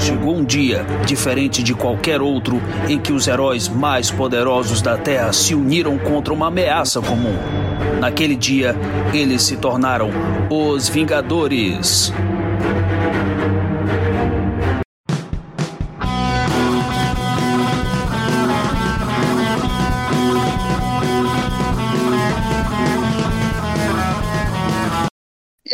chegou um dia, diferente de qualquer outro, em que os heróis mais poderosos da Terra se uniram contra uma ameaça comum. Naquele dia, eles se tornaram os Vingadores.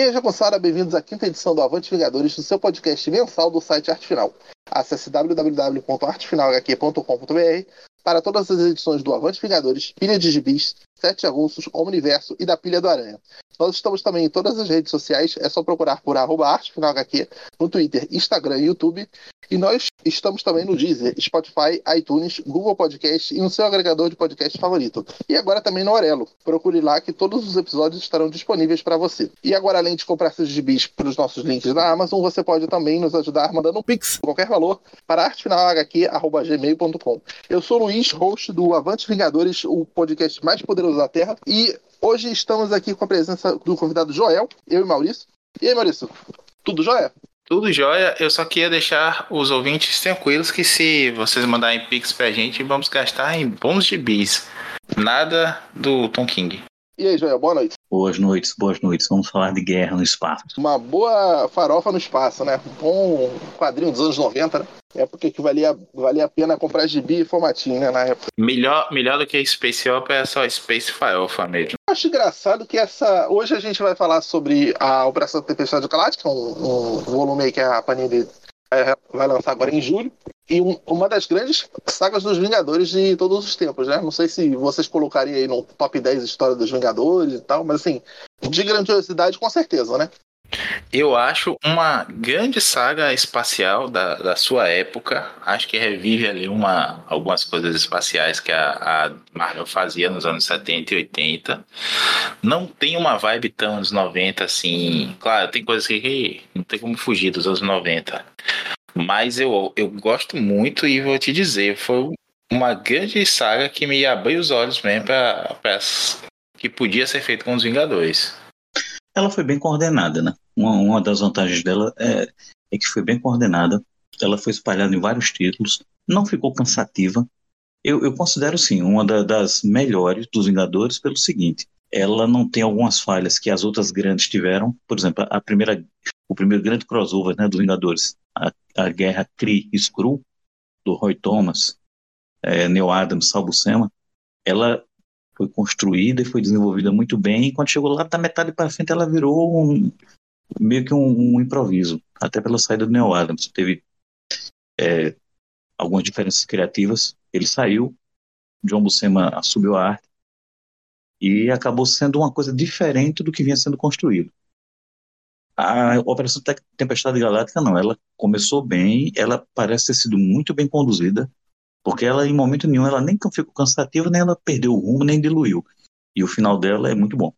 Aí, moçada, bem-vindos à quinta edição do Avante Vingadores, do seu podcast mensal do site Arte Final. Acesse www.artefinalhq.com.br para todas as edições do Avante Vingadores, Pilha de Gibis, Sete Avulsos, Omniverso e da Pilha do Aranha. Nós estamos também em todas as redes sociais, é só procurar por arroba artefinalhq no Twitter, Instagram e YouTube. E nós estamos também no Deezer, Spotify, iTunes, Google Podcast e no seu agregador de podcast favorito. E agora também no Orelo. Procure lá que todos os episódios estarão disponíveis para você. E agora, além de comprar seus gibis pelos nossos links da Amazon, você pode também nos ajudar mandando um pix, qualquer valor, para artefinalhq.gmail.com. Eu sou o Luiz, host do Avante Vingadores, o podcast mais poderoso da Terra. E hoje estamos aqui com a presença do convidado Joel, eu e Maurício. E aí, Maurício? Tudo jóia? Tudo jóia, eu só queria deixar os ouvintes tranquilos que se vocês mandarem pix pra gente, vamos gastar em bons gibis. Nada do Tom King. E aí, Joel, boa noite. Boas noites, boas noites. Vamos falar de guerra no espaço. Uma boa farofa no espaço, né? Um bom quadrinho dos anos 90, né? Época que valia, valia a pena comprar gibi e formatinho, né? Na época. Melhor, melhor do que Space Opera é só Space Farofa mesmo. Eu acho engraçado que essa. Hoje a gente vai falar sobre a Operação Tempestade Galáctica, é um, um volume aí que a Panini vai lançar agora em julho. E um, uma das grandes sagas dos Vingadores de todos os tempos, né? Não sei se vocês colocariam aí no top 10 história dos Vingadores e tal, mas assim, de grandiosidade com certeza, né? Eu acho uma grande saga espacial da, da sua época. Acho que revive ali uma, algumas coisas espaciais que a, a Marvel fazia nos anos 70 e 80. Não tem uma vibe tão anos 90 assim. Claro, tem coisas que não tem como fugir dos anos 90. Mas eu, eu gosto muito e vou te dizer, foi uma grande saga que me abriu os olhos mesmo para que podia ser feito com os Vingadores ela foi bem coordenada, né? Uma, uma das vantagens dela é, é, que foi bem coordenada. Ela foi espalhada em vários títulos, não ficou cansativa. Eu, eu considero sim uma da, das melhores dos Vingadores pelo seguinte: ela não tem algumas falhas que as outras grandes tiveram. Por exemplo, a primeira, o primeiro grande crossover né, dos Vingadores, a, a guerra Kree Skrull do Roy Thomas, é, Neil Adams, Sal ela foi construída e foi desenvolvida muito bem. E quando chegou lá da metade para frente, ela virou um, meio que um, um, improviso, até pela saída do Neil Adams. Teve é, algumas diferenças criativas. Ele saiu, John Buscema assumiu a arte e acabou sendo uma coisa diferente do que vinha sendo construído. A Operação Tempestade Galáctica não, ela começou bem, ela parece ter sido muito bem conduzida, porque ela, em momento nenhum, ela nem ficou cansativa, nem ela perdeu o rumo, nem diluiu. E o final dela é muito bom.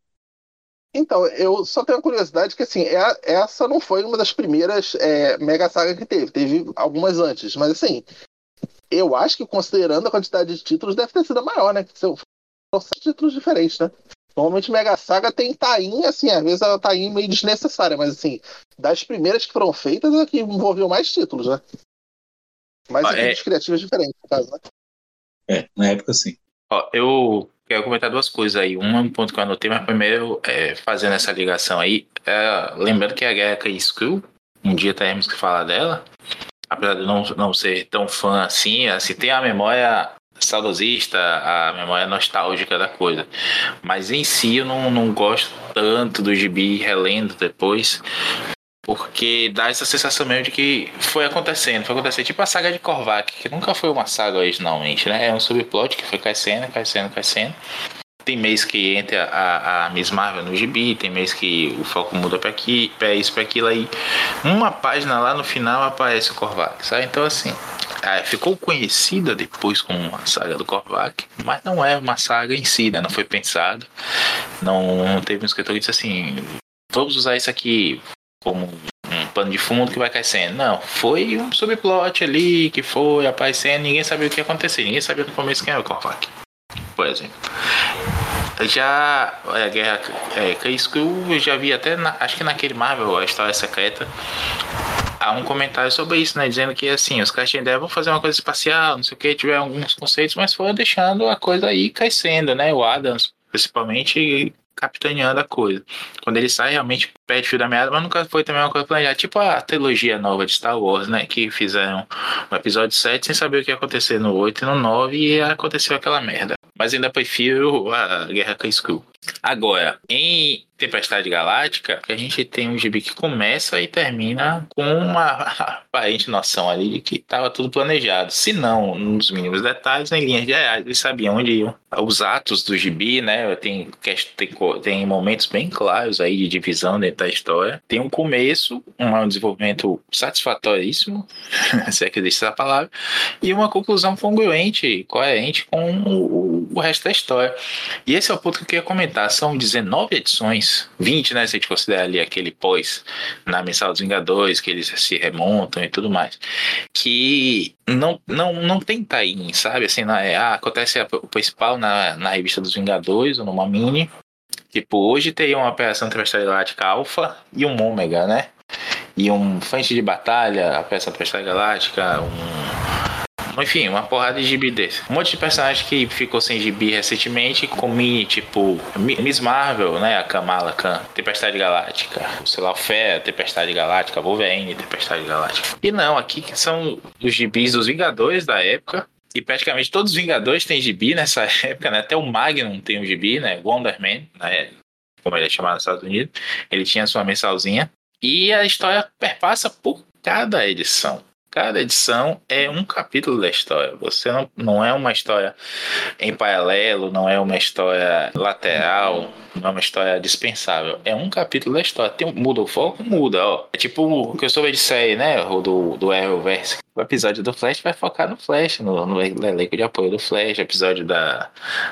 Então, eu só tenho a curiosidade que, assim, é, essa não foi uma das primeiras é, mega sagas que teve. Teve algumas antes. Mas, assim, eu acho que, considerando a quantidade de títulos, deve ter sido a maior, né? São sete títulos diferentes, né? Normalmente Mega Saga tem Taim, assim, às vezes ela Taim meio desnecessária, mas assim, das primeiras que foram feitas é que envolveu mais títulos, né? Mas ah, equipes é... criativas diferentes, no caso, né? É, na época sim. Ó, eu quero comentar duas coisas aí. Um ponto que eu anotei, mas primeiro, é, fazendo essa ligação aí, é, lembrando que a Guerra Kree Skrull, um dia teremos que falar dela, apesar de não, não ser tão fã assim, assim, tem a memória saudosista, a memória nostálgica da coisa. Mas em si eu não, não gosto tanto do gibi relendo depois, porque dá essa sensação mesmo de que foi acontecendo, foi acontecendo. Tipo a saga de Korvac, que nunca foi uma saga originalmente, né? É um subplot que foi crescendo, crescendo, crescendo. Tem mês que entra a, a Miss Marvel no gibi, tem mês que o foco muda para aqui, para isso, para aquilo aí. Uma página lá no final aparece o Korvac, sabe? Então assim, é, ficou conhecida depois como uma saga do Korvac, mas não é uma saga em si, né? Não foi pensado. Não, não teve um escritor que disse assim: vamos usar isso aqui, como um pano de fundo que vai crescendo. Não, foi um subplot ali que foi aparecendo, ninguém sabia o que ia acontecer, ninguém sabia no começo quem era o Korvac, por exemplo. Já a Guerra é, Kree eu já vi até, na, acho que naquele Marvel, a História Secreta, há um comentário sobre isso, né? Dizendo que assim, os caras ideia, vão fazer uma coisa espacial, não sei o que, tiver alguns conceitos, mas foram deixando a coisa aí crescendo, né? O Adams, principalmente, capitaneando a coisa. Quando ele sai, realmente pede fio da meada, mas nunca foi também uma coisa planejada. Tipo a trilogia nova de Star Wars, né? Que fizeram o episódio 7 sem saber o que ia acontecer no 8 e no 9 e aconteceu aquela merda. Mas ainda prefiro a Guerra com Skrull. Agora, em Tempestade Galáctica, a gente tem um gibi que começa e termina com uma aparente noção ali de que estava tudo planejado. Se não nos mínimos detalhes, em linhas gerais, eles sabiam onde iam. Os atos do gibi, né? Tem, tem, tem momentos bem claros aí de divisão dentro da história. Tem um começo, um desenvolvimento satisfatoríssimo, se é que existe essa palavra, e uma conclusão congruente, coerente com o, o resto da história. E esse é o ponto que eu queria comentar. São 19 edições, 20, né? Se a gente considerar ali aquele pós na Mensal dos Vingadores, que eles se remontam e tudo mais, que não, não, não tem tie sabe? Assim, não é, ah, acontece o principal na, na revista dos Vingadores ou numa mini. Tipo, hoje teria uma operação Galáctica Alpha e um Ômega, né? E um frente de batalha, a peça Galáctica, um enfim, uma porrada de gibi desse. Um monte de personagem que ficou sem gibi recentemente, com mini, tipo Miss Marvel, né? A Kamala Khan, Tempestade Galáctica, sei lá, o Fé, Tempestade Galáctica, Wolverine, Tempestade Galáctica. E não, aqui que são os gibis dos Vingadores da época. E praticamente todos os Vingadores têm gibi nessa época, né? Até o Magnum tem um gibi, né? Wonder Man, né? como ele é chamado nos Estados Unidos. Ele tinha sua mensalzinha. E a história perpassa por cada edição. Cada edição é um capítulo da história. Você não, não é uma história em paralelo, não é uma história lateral, não é uma história dispensável. É um capítulo da história. Tem, muda o foco? Muda, ó. É tipo o que eu soube de série, né? Do, do Arrowverse. O episódio do Flash vai focar no Flash, no, no elenco de apoio do Flash. O episódio da,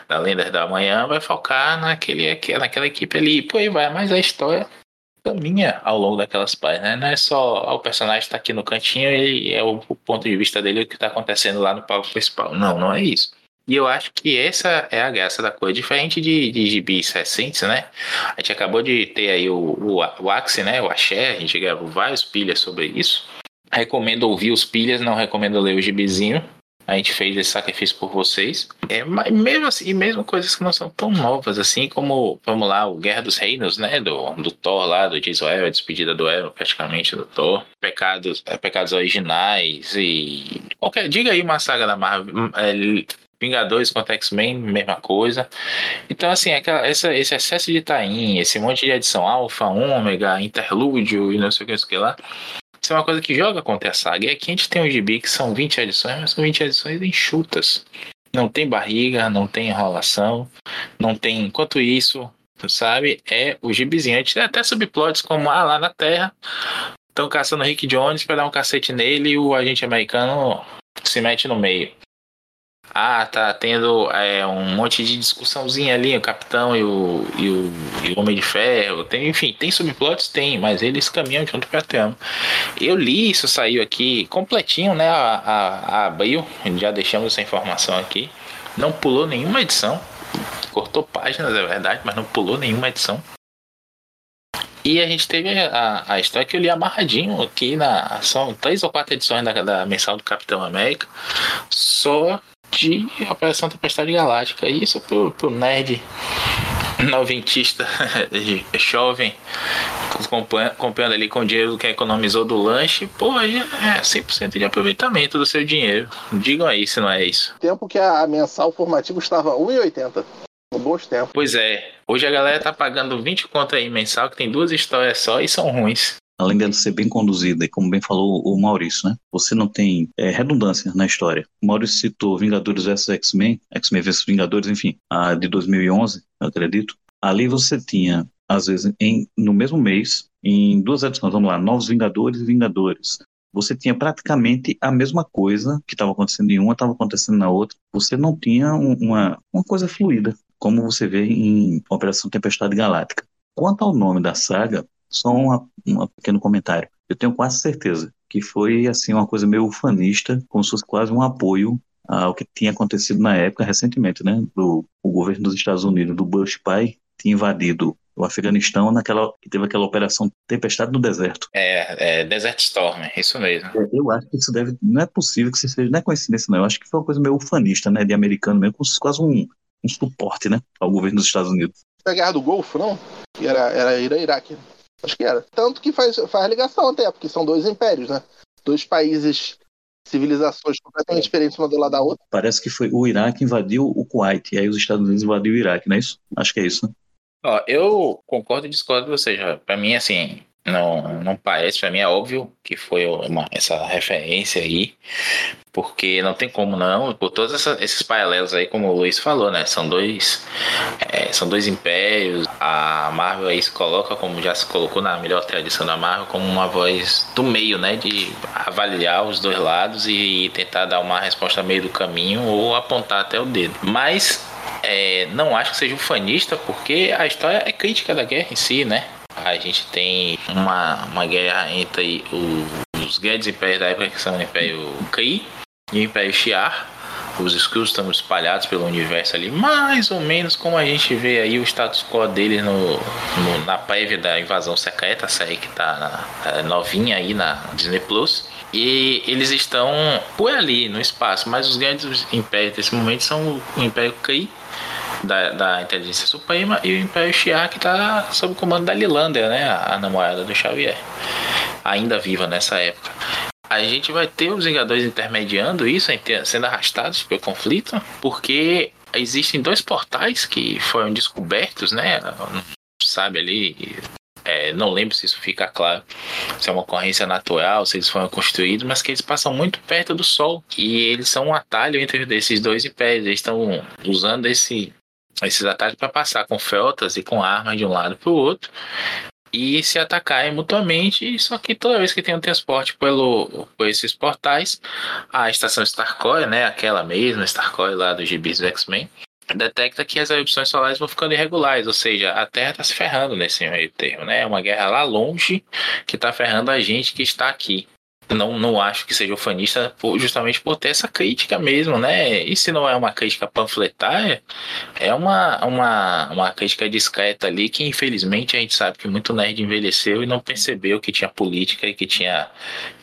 da Lendas da Manhã vai focar naquele, naquela equipe ali. Por aí vai. Mas a história caminha ao longo daquelas páginas, né? Não é só o personagem está aqui no cantinho e é o, o, ponto de vista dele o que está acontecendo lá no palco principal. Não, não é isso. E eu acho que essa é a graça da coisa, diferente de, de gibis recentes, né? A gente acabou de ter aí o, o, o Axie, né? O Axé, a gente gravou vários pilhas sobre isso. Recomendo ouvir os pilhas, não recomendo ler o gibizinho a gente fez esse sacrifício por vocês. É, mas mesmo assim, mesmo coisas que não são tão novas assim, como, vamos lá, o Guerra dos Reinos, né? Do, do Thor lá, do Jason a despedida do Ero, praticamente, do Thor. Pecados, é, pecados originais e. Qualquer, diga aí uma saga da Marvel. Hum, é, Vingadores contra X-Men, mesma coisa. Então, assim, aquela, essa, esse excesso de tain, esse monte de edição alfa, ômega, interlúdio e não sei o que, não sei o que lá, isso é uma coisa que joga contra a saga. E aqui a gente tem um gibi que são 20 edições, mas são 20 edições enxutas. Não tem barriga, não tem enrolação, não tem. Enquanto isso, sabe, é o gibizinho. A gente tem até subplots como ah, lá na Terra estão caçando Rick Jones para dar um cacete nele e o agente americano se mete no meio. Ah, tá tendo é, um monte de discussãozinha ali, o capitão e o, e o, e o Homem de Ferro. Tem, enfim, tem subplots? Tem, mas eles caminham junto pra trama. Eu li isso, saiu aqui completinho, né? A, a, a abril, já deixamos essa informação aqui. Não pulou nenhuma edição. Cortou páginas, é verdade, mas não pulou nenhuma edição. E a gente teve a, a história que eu li amarradinho aqui na. São três ou quatro edições da, da mensal do Capitão América. Só de Operação Tempestade Galáctica. Isso pro, pro nerd noventista jovem comprando ali com o dinheiro que economizou do lanche, pô, é 100% de aproveitamento do seu dinheiro. Digam aí se não é isso. Tempo que a mensal formativo estava 1,80. Bons tempos. Pois é. Hoje a galera tá pagando 20 conto aí mensal, que tem duas histórias só e são ruins além dela ser bem conduzida, e como bem falou o Maurício, né? Você não tem é, redundância na história. O Maurício citou Vingadores vs X-Men, X-Men vs Vingadores, enfim, a de 2011, eu acredito. Ali você tinha, às vezes, em, no mesmo mês, em duas edições, vamos lá, Novos Vingadores e Vingadores. Você tinha praticamente a mesma coisa que estava acontecendo em uma, estava acontecendo na outra. Você não tinha um, uma, uma coisa fluida, como você vê em Operação Tempestade Galáctica. Quanto ao nome da saga, só um pequeno comentário. Eu tenho quase certeza que foi assim uma coisa meio ufanista, como se fosse quase um apoio ao que tinha acontecido na época, recentemente, né? Do, o governo dos Estados Unidos, do Bush pai, tinha invadido o Afeganistão naquela que teve aquela operação Tempestade no Deserto. É, é Desert Storm, isso mesmo. É, eu acho que isso deve, não é possível que isso seja, não é coincidência não, eu acho que foi uma coisa meio ufanista, né, de americano mesmo, quase um, um suporte, né, ao governo dos Estados Unidos. a Guerra do Golfo, não? Era, era Irã-Iraque. Acho que era. Tanto que faz, faz ligação até, porque são dois impérios, né? Dois países, civilizações completamente diferentes uma do lado da outra. Parece que foi o Iraque invadiu o Kuwait, e aí os Estados Unidos invadiu o Iraque, não é isso? Acho que é isso, né? Ó, eu concordo e discordo de você, já. Pra mim, assim, não, não parece, pra mim é óbvio que foi uma, essa referência aí, porque não tem como não, por todos essa, esses paralelos aí, como o Luiz falou, né? São dois, é, são dois impérios. A Marvel aí se coloca, como já se colocou na melhor tradição da Marvel, como uma voz do meio, né? De avaliar os dois lados e tentar dar uma resposta meio do caminho ou apontar até o dedo. Mas é, não acho que seja ufanista, porque a história é crítica da guerra em si, né? A gente tem uma, uma guerra entre os, os grandes impérios da época, que são o Império Kree e o Império Shi'ar. Os Skrulls estão espalhados pelo universo ali, mais ou menos como a gente vê aí o status quo deles no, no na prévia da invasão secreta, a série que tá na, novinha aí na Disney Plus. E eles estão por ali no espaço, mas os grandes impérios desse momento são o Império Kree da, da Inteligência Suprema e o Império Shi'ar que está sob o comando da Lilander, né, a, namorada do Xavier, ainda viva nessa época. A gente vai ter os Vingadores intermediando isso, sendo arrastados pelo conflito, porque existem dois portais que foram descobertos, né? Sabe ali, é, não lembro se isso fica claro, se é uma ocorrência natural, se eles foram construídos, mas que eles passam muito perto do Sol e eles são um atalho entre esses dois impérios. Eles estão usando esse esses atalhos para passar com feltas e com armas de um lado para o outro e se atacarem mutuamente. Só que toda vez que tem um transporte pelo, por esses portais, a estação Starcoil, né, aquela mesma Starcoil lá dos gibis do X-Men, detecta que as erupções solares vão ficando irregulares, ou seja, a Terra está se ferrando nesse meio termo, né? É uma guerra lá longe que está ferrando a gente que está aqui não, não acho que seja ufanista justamente por ter essa crítica mesmo, né? E se não é uma crítica panfletária, é uma, uma, uma crítica discreta ali que infelizmente a gente sabe que muito nerd envelheceu e não percebeu que tinha política e que tinha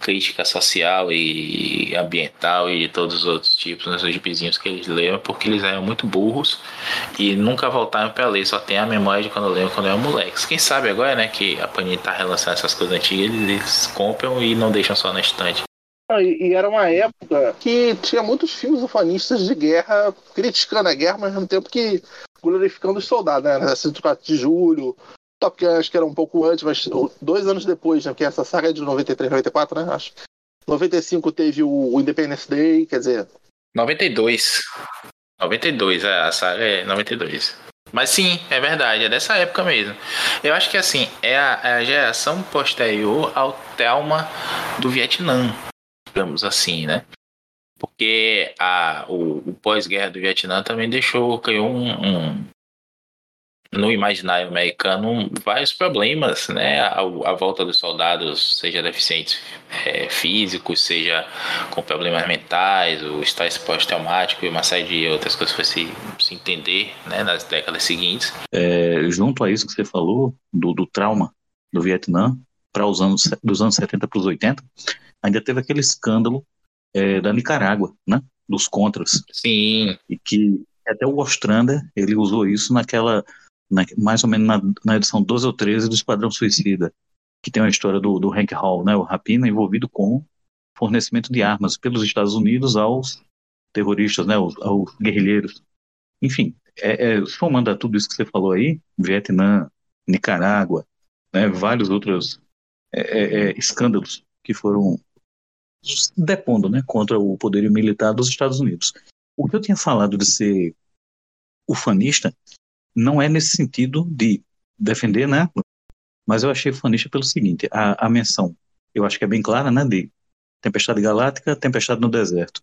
crítica social e ambiental e de todos os outros tipos nos gibizinhos que eles leram, porque eles eram muito burros e nunca voltaram para ler, só tem a memória de quando leram quando eram moleques. Quem sabe agora, né, que a Panini tá relançando essas coisas antigas, eles, eles compram e não deixam só na estante. Ah, e, era uma época que tinha muitos filmes ufanistas de guerra, criticando a guerra, mas ao mesmo tempo que glorificando os soldados, né? 24 de julho, Top Gun acho que era um pouco antes, mas dois anos depois, né? Que essa saga é de 93, 94, né? Acho. 95 teve o, o Independence Day, quer dizer. 92. 92, é, a saga é 92. Mas sim, é verdade, é dessa época mesmo. Eu acho que assim, é a, é a geração posterior ao trauma do Vietnã, digamos assim, né? Porque a, o, o pós-guerra do Vietnã também deixou, criou um, um, no imaginário americano vários problemas, né? A, a volta dos soldados, seja deficientes é, físicos, seja com problemas mentais, o estresse pós-traumático e uma série de outras coisas para se, se entender né, nas décadas seguintes. É, junto a isso que você falou, do, do trauma do Vietnã, para os anos dos anos 70 para os 80, ainda teve aquele escândalo é, da Nicarágua, né? Dos contras. Sim. E que até o Ostrander, ele usou isso naquela na, mais ou menos na, na, edição 12 ou 13 do Esquadrão Suicida, que tem a história do, do Hank Hall, né, o Rapina, envolvido com fornecimento de armas pelos Estados Unidos aos terroristas, né, aos, aos guerrilheiros. Enfim, é, é, somando a tudo isso que você falou aí, Vietnã, Nicarágua, né, vários outros é, é, é escândalos que foram depondo né, contra o poderio militar dos Estados Unidos. O que eu tinha falado de ser ufanista não é nesse sentido de defender, né? Mas eu achei fanista pelo seguinte: a, a menção, eu acho que é bem clara, né? De Tempestade Galáctica, Tempestade no Deserto.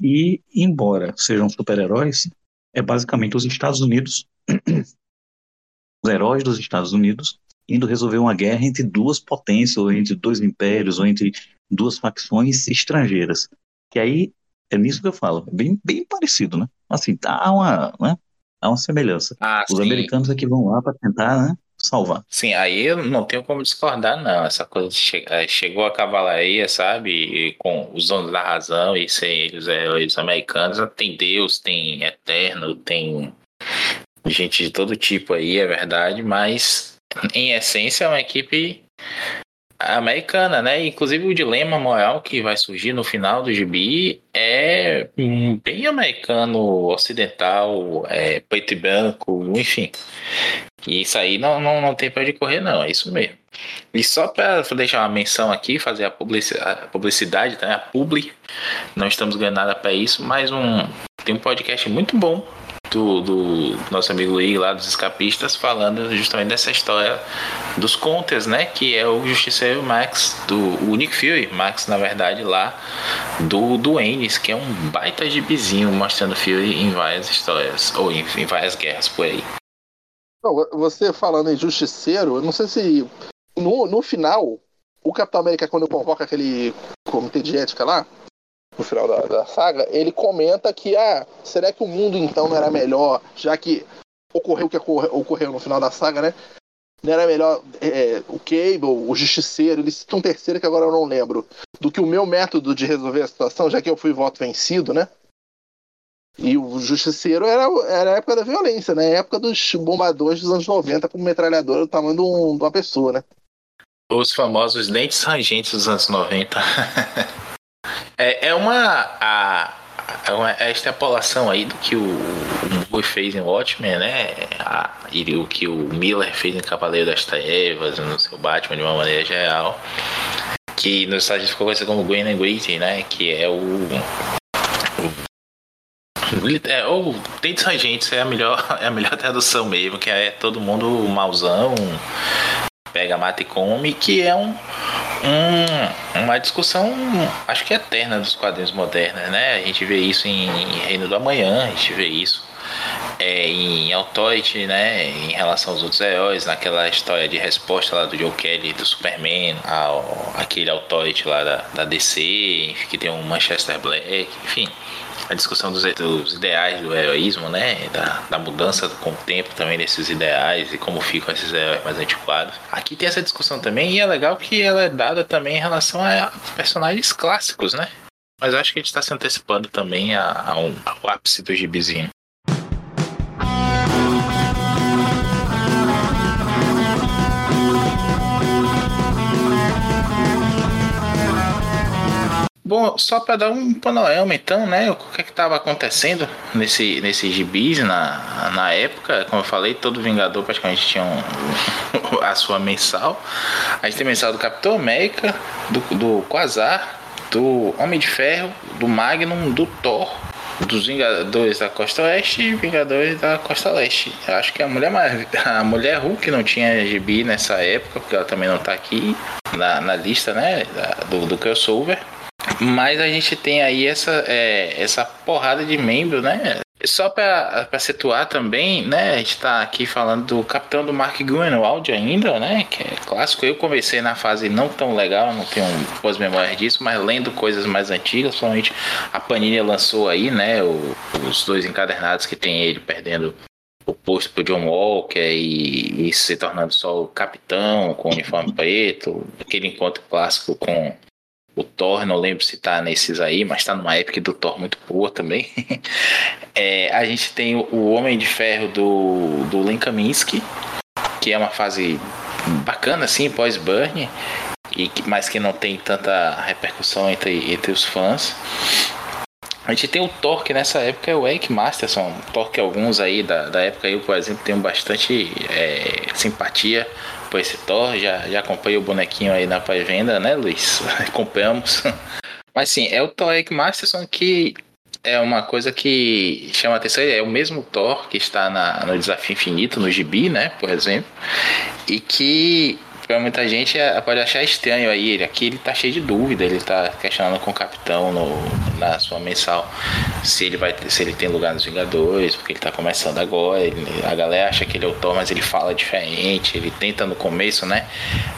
E, embora sejam super-heróis, é basicamente os Estados Unidos, os heróis dos Estados Unidos, indo resolver uma guerra entre duas potências, ou entre dois impérios, ou entre duas facções estrangeiras. Que aí é nisso que eu falo, bem, bem parecido, né? Assim, tá uma, né? Há uma semelhança. Ah, Os sim. americanos é que vão lá para tentar né, salvar. Sim, aí eu não tenho como discordar, não. Essa coisa che eh, chegou a cavalaria, sabe? E com os donos da razão e sem eles, os americanos, tem Deus, tem Eterno, tem gente de todo tipo aí, é verdade, mas em essência é uma equipe americana, né? Inclusive o dilema moral que vai surgir no final do gibi é bem americano, ocidental, é, preto e branco, enfim. E isso aí não, não, não tem para onde correr, não, é isso mesmo. E só para deixar uma menção aqui, fazer a publicidade, a tá? a publi, não estamos ganhando nada para isso, mas um, tem um podcast muito bom do, do nosso amigo Luiz lá dos escapistas falando justamente dessa história dos contas, né? Que é o Justiceiro Max, do o Nick Fury, Max na verdade lá do, do Ennis, que é um baita gibizinho mostrando Fury em várias histórias, ou em, em várias guerras por aí. Você falando em Justiceiro, eu não sei se no, no final, o Capitão América, quando convoca aquele comitê de ética lá, no final da, da, saga, ele comenta que, ah, será que o mundo então não era melhor, já que ocorreu o que ocorreu, no final da saga, né? Não era melhor é, o Cable, o Justiceiro, ele cita um terceiro que agora eu não lembro, do que o meu método de resolver a situação, já que eu fui voto vencido, né? E o Justiceiro era, era a época da violência, né? A época dos bombadores dos anos 90 com metralhadora do tamanho de, um, de uma pessoa, né? Os famosos dentes rangentes dos anos 90. É, é uma, a, é uma a extrapolação aí do que o, o Moore fez em Watchmen, né? A, e o que o Miller fez em Cavaleiro das Trevas, no seu Batman de uma maneira geral. Que nos Estados Unidos ficou conhecido como Gwen and Gritty, né? Que é o. é, ou Dentes Rangentes é a melhor é a melhor tradução mesmo, que é todo mundo mauzão, pega, mata e come, que é um, um, uma discussão, acho que eterna dos quadrinhos modernos, né? A gente vê isso em Reino do Amanhã, a gente vê isso é, em Authority, né? Em relação aos outros heróis, naquela história de resposta lá do Joe Kelly do Superman, ao, aquele Authority lá da, da DC, que tem um Manchester Black, enfim a discussão dos, dos, ideais do heroísmo, né? Da, da, mudança com o tempo também desses ideais e como ficam esses heróis mais antiquados. Aqui tem essa discussão também e é legal que ela é dada também em relação a personagens clássicos, né? Mas eu acho que a gente está se antecipando também a, a um, ao ápice do gibizinho. Bom, só para dar um panorama então, né? O que é estava acontecendo nesse, nesse gibis na, na época, como eu falei, todo Vingador praticamente tinha um, a sua mensal. A gente tem mensal do Capitão América, do, do Quasar, do Homem de Ferro, do Magnum, do Thor, dos Vingadores da Costa Oeste e Vingadores da Costa Leste. Eu acho que a mulher a mulher Hulk não tinha gibi nessa época, porque ela também não está aqui na, na lista, né, do, do crossover. Mas a gente tem aí essa, é, essa porrada de membros, né? Só para situar também, né? A gente está aqui falando do Capitão do Mark Grunwald ainda, né? Que é clássico. Eu comecei na fase não tão legal, não tenho boas memórias disso, mas lendo coisas mais antigas, principalmente a Panini lançou aí, né? O, os dois encadernados que tem ele perdendo o posto pro John Walker e, e se tornando só o capitão com o uniforme preto, aquele encontro clássico com o Thor, não lembro se tá nesses aí, mas tá numa época do Thor muito boa também. é, a gente tem o Homem de Ferro do, do Len Kaminsky, que é uma fase bacana assim, pós-Burn, mas que não tem tanta repercussão entre, entre os fãs. A gente tem o Thor, que nessa época é o Eric Masterson. Thor que alguns aí da, da época, eu, por exemplo, tenho bastante é, simpatia por esse Thor. Já, já comprei o bonequinho aí na pré-venda, né, Luiz? Compramos. Mas sim, é o Thor Eric Masterson que é uma coisa que chama atenção. É o mesmo Thor que está na, no Desafio Infinito, no Gibi, né, por exemplo. E que para muita gente é, pode achar estranho aí. Ele, aqui ele tá cheio de dúvida, ele tá questionando com o capitão no, na sua mensal se ele vai se ele tem lugar nos Vingadores, porque ele tá começando agora. Ele, a galera acha que ele é o Thor, mas ele fala diferente. Ele tenta no começo, né?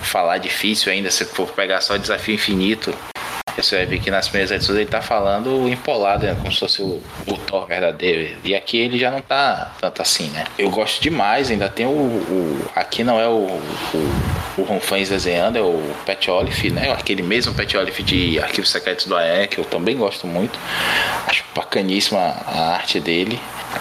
Falar difícil ainda, se for pegar só desafio infinito. Você vai ver que nas primeiras edições ele tá falando empolado, né? como se fosse o, o Thor verdadeiro. E aqui ele já não tá tanto assim, né? Eu gosto demais, ainda tem o. o aqui não é o, o, o Ron Fans desenhando, é o Pat Olive, né? Aquele mesmo Pat Olive de Arquivos Secretos do AE, que eu também gosto muito. Acho bacaníssima a arte dele.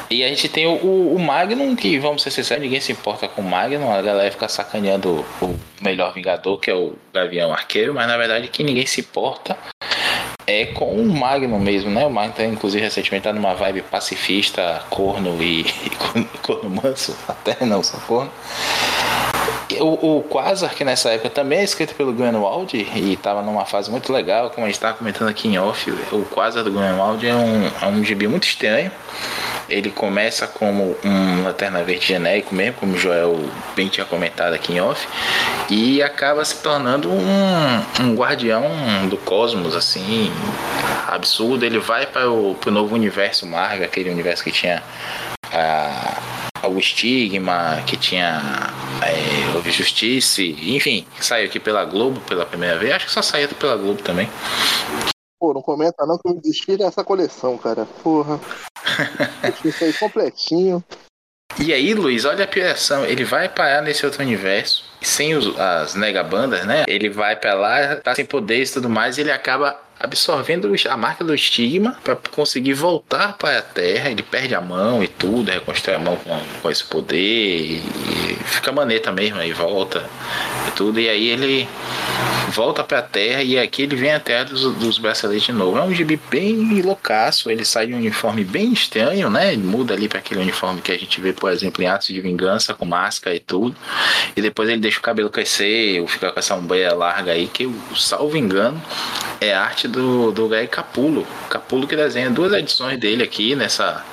E a gente tem o, o, Magnum, que vamos ser sinceros, ninguém se importa com o Magnum, a galera fica sacaneando o melhor Vingador, que é o Gavião Arqueiro, mas na verdade que ninguém se importa é com o Magnum mesmo, né? O Magnum, tá, inclusive, recentemente tá numa vibe pacifista, corno e, e corno manso, até não, só corno. O, o Quasar, que nessa época também é escrito pelo Greenwald e estava numa fase muito legal, como a gente estava comentando aqui em off, o Quasar do Greenwald é um, é um gibi muito estranho. Ele começa como um Lanterna Verde genérico mesmo, como o Joel bem tinha comentado aqui em off, e acaba se tornando um, um guardião do cosmos, assim, absurdo. Ele vai para o novo universo Marga, aquele universo que tinha a o estigma, que tinha é, houve justiça, enfim, saiu aqui pela Globo pela primeira vez. Acho que só saiu pela Globo também. Pô, não comenta não que me desfile essa coleção, cara. Porra. Isso aí completinho. E aí, Luiz, olha a piração. Ele vai parar nesse outro universo, sem os, as negabandas, né? Ele vai para lá, tá sem poderes e tudo mais, e ele acaba absorvendo a marca do estigma para conseguir voltar para a Terra. Ele perde a mão e tudo, reconstrói a mão com, com esse poder e, fica maneta mesmo, aí volta e tudo. E aí ele volta para a Terra e aqui ele vem até dos, dos braceletes de novo. É um gibi bem loucaço, ele sai de um uniforme bem estranho, né? Ele muda ali para aquele uniforme que a gente vê, por exemplo, em Atos de Vingança, com máscara e tudo. E depois ele deixa o cabelo crescer, ou fica com essa ombreira larga aí, que, salvo engano, é arte do, do Greg Capulo. Capulo que desenha duas edições dele aqui nessa,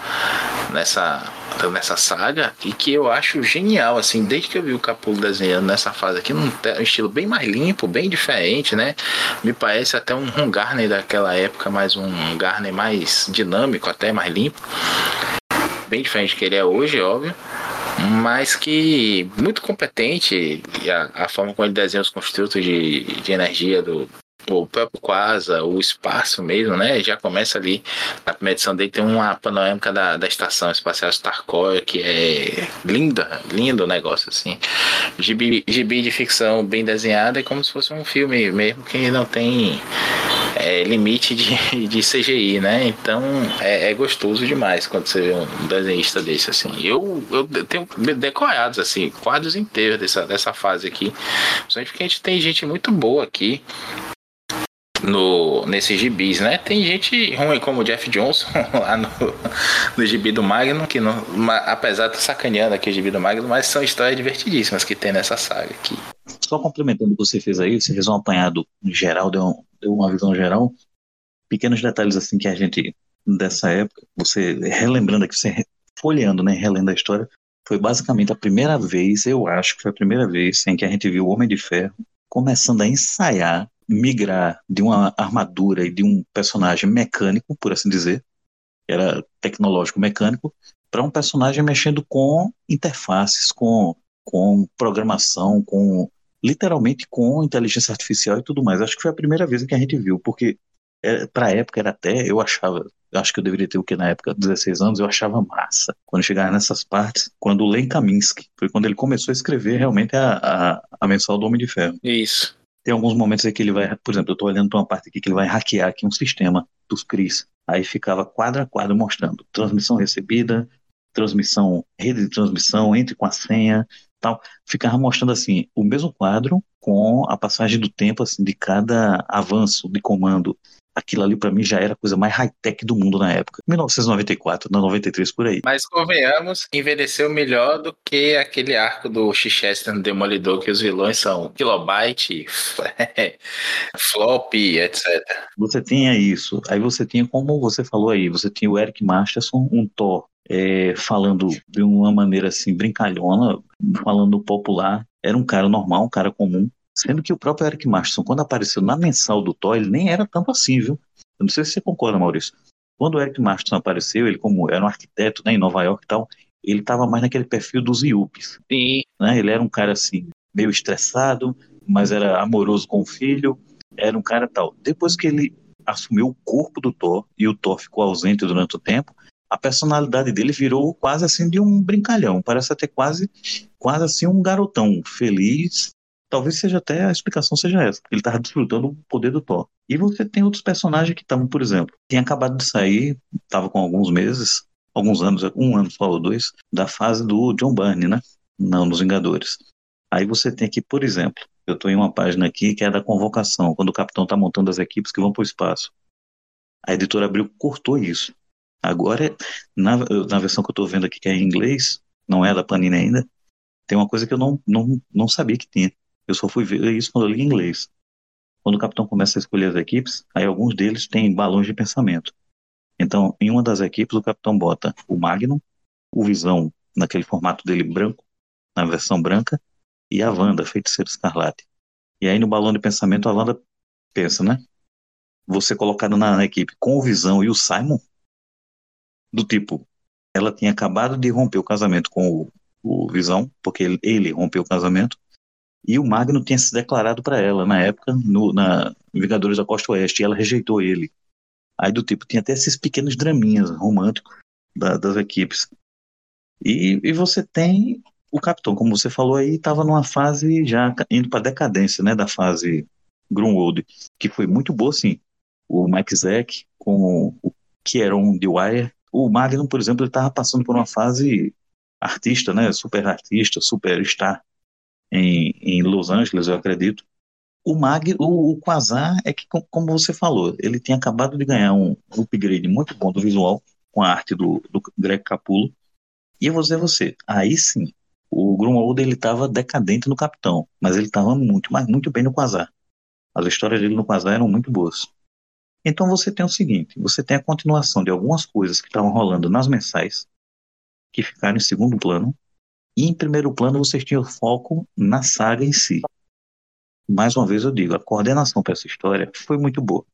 nessa, nessa saga e que eu acho genial, assim, desde que eu vi o Capulo desenhando nessa fase aqui, num estilo bem mais limpo, bem diferente, né? Me parece até um, um Garner daquela época, mas um Garner mais dinâmico, até mais limpo. Bem diferente que ele é hoje, óbvio mas que muito competente a, a, forma como ele desenha os construtos de, de energia do, o próprio Quasa, o espaço mesmo, né? Já começa ali na primeira edição dele, tem uma panorâmica da, da estação espacial Starcore, que é linda, lindo o negócio, assim. Gibi, gibi de ficção bem desenhada, é como se fosse um filme mesmo que não tem é, limite de, de CGI, né? Então é, é, gostoso demais quando você vê um desenhista desse, assim. Eu, eu tenho decorados, assim, quadros inteiros dessa, dessa fase aqui. Principalmente porque a gente tem gente muito boa aqui no, nesses gibis, né? Tem gente ruim como o Jeff Johnson lá no, no gibi do Magnum, que não, apesar de sacaneando aqui o gibi do Magnum, mas são histórias divertidíssimas que tem nessa saga aqui. Só complementando o que você fez aí, você fez um apanhado geral, deu, deu uma visão geral. Pequenos detalhes assim que a gente, dessa época, você relembrando aqui, você folheando, né? Relendo a história, foi basicamente a primeira vez, eu acho que foi a primeira vez em que a gente viu o Homem de Ferro começando a ensaiar migrar de uma armadura e de um personagem mecânico, por assim dizer, era tecnológico mecânico, para um personagem mexendo com interfaces, com, com programação, com literalmente com inteligência artificial e tudo mais. Acho que foi a primeira vez que a gente viu, porque é, para a época era até, eu achava, acho que eu deveria ter o que na época, 16 anos, eu achava massa. Quando chegava nessas partes, quando o Len Kaminsky, foi quando ele começou a escrever realmente a, a, a mensal do Homem de Ferro. Isso. Tem alguns momentos aí que ele vai, por exemplo, eu estou olhando para uma parte aqui que ele vai hackear aqui um sistema dos CRIs. Aí ficava quadro a quadro mostrando transmissão recebida, transmissão, rede de transmissão, entre com a senha, tal. Ficava mostrando assim o mesmo quadro com a passagem do tempo assim de cada avanço de comando aquilo ali para mim já era a coisa mais high-tech do mundo na época. 1994, 93 por aí. Mas convenhamos, envelheceu melhor do que aquele arco do Chichester no Demolidor, que os vilões são kilobyte, flop, etc. Você tinha isso. Aí você tinha, como você falou aí, você tinha o Eric Masterson, um Thor, é, falando de uma maneira assim, brincalhona, falando popular. Era um cara normal, um cara comum, Sendo que o próprio Eric Masterson, quando apareceu na mensal do Thor, ele nem era tanto assim, viu? Eu não sei se você concorda, Maurício. Quando o Eric Masterson apareceu, ele como era um arquiteto né, em Nova York e tal, ele estava mais naquele perfil dos Yuppies. Sim. Né? Ele era um cara assim, meio estressado, mas era amoroso com o filho. era um cara tal. Depois que ele assumiu o corpo do Thor e o Thor ficou ausente durante o tempo, a personalidade dele virou quase assim de um brincalhão. Parece até quase, quase assim um garotão feliz. Talvez seja até a explicação seja essa. Ele estava desfrutando o poder do Thor. E você tem outros personagens que estavam, por exemplo, tinha acabado de sair, estava com alguns meses, alguns anos, um ano só ou dois, da fase do John Byrne, né? Não, nos Vingadores. Aí você tem aqui, por exemplo, eu estou em uma página aqui que é da convocação, quando o capitão está montando as equipes que vão para o espaço. A editora Abril cortou isso. Agora, na, na versão que eu estou vendo aqui, que é em inglês, não é da Panini ainda, tem uma coisa que eu não, não, não sabia que tinha. Eu só fui ver isso quando eu li em inglês. Quando o capitão começa a escolher as equipes, aí alguns deles têm balões de pensamento. Então, em uma das equipes, o capitão bota o Magnum, o Visão, naquele formato dele branco, na versão branca, e a Wanda, feiticeira escarlate. E aí no balão de pensamento, a Wanda pensa, né? Você colocado na, na equipe com o Visão e o Simon, do tipo, ela tinha acabado de romper o casamento com o, o Visão, porque ele, ele, rompeu o casamento, e o Magno tinha se declarado para ela na época, no, na Vingadores da Costa Oeste, e ela rejeitou ele. Aí do tipo, tinha até esses pequenos draminhas românticos da, das equipes. E, e você tem o Capitão, como você falou aí, estava numa fase já indo para decadência, né, da fase Grunwald, que foi muito boa, sim. O Mike Zack com o Kieron Dwyer o Magnum, por exemplo, ele estava passando por uma fase artista, né? Super artista, superstar em, em Los Angeles, eu acredito. O Mag, o, o Quasar é que, como você falou, ele tinha acabado de ganhar um upgrade muito bom do visual com a arte do, do Greg Capullo. E eu vou dizer você, aí sim, o Grunwald ele estava decadente no Capitão, mas ele estava muito, mas muito bem no Quasar. As histórias dele no Quasar eram muito boas. Então você tem o seguinte: você tem a continuação de algumas coisas que estavam rolando nas mensais, que ficaram em segundo plano, e em primeiro plano você tinha o foco na saga em si. Mais uma vez eu digo, a coordenação para essa história foi muito boa.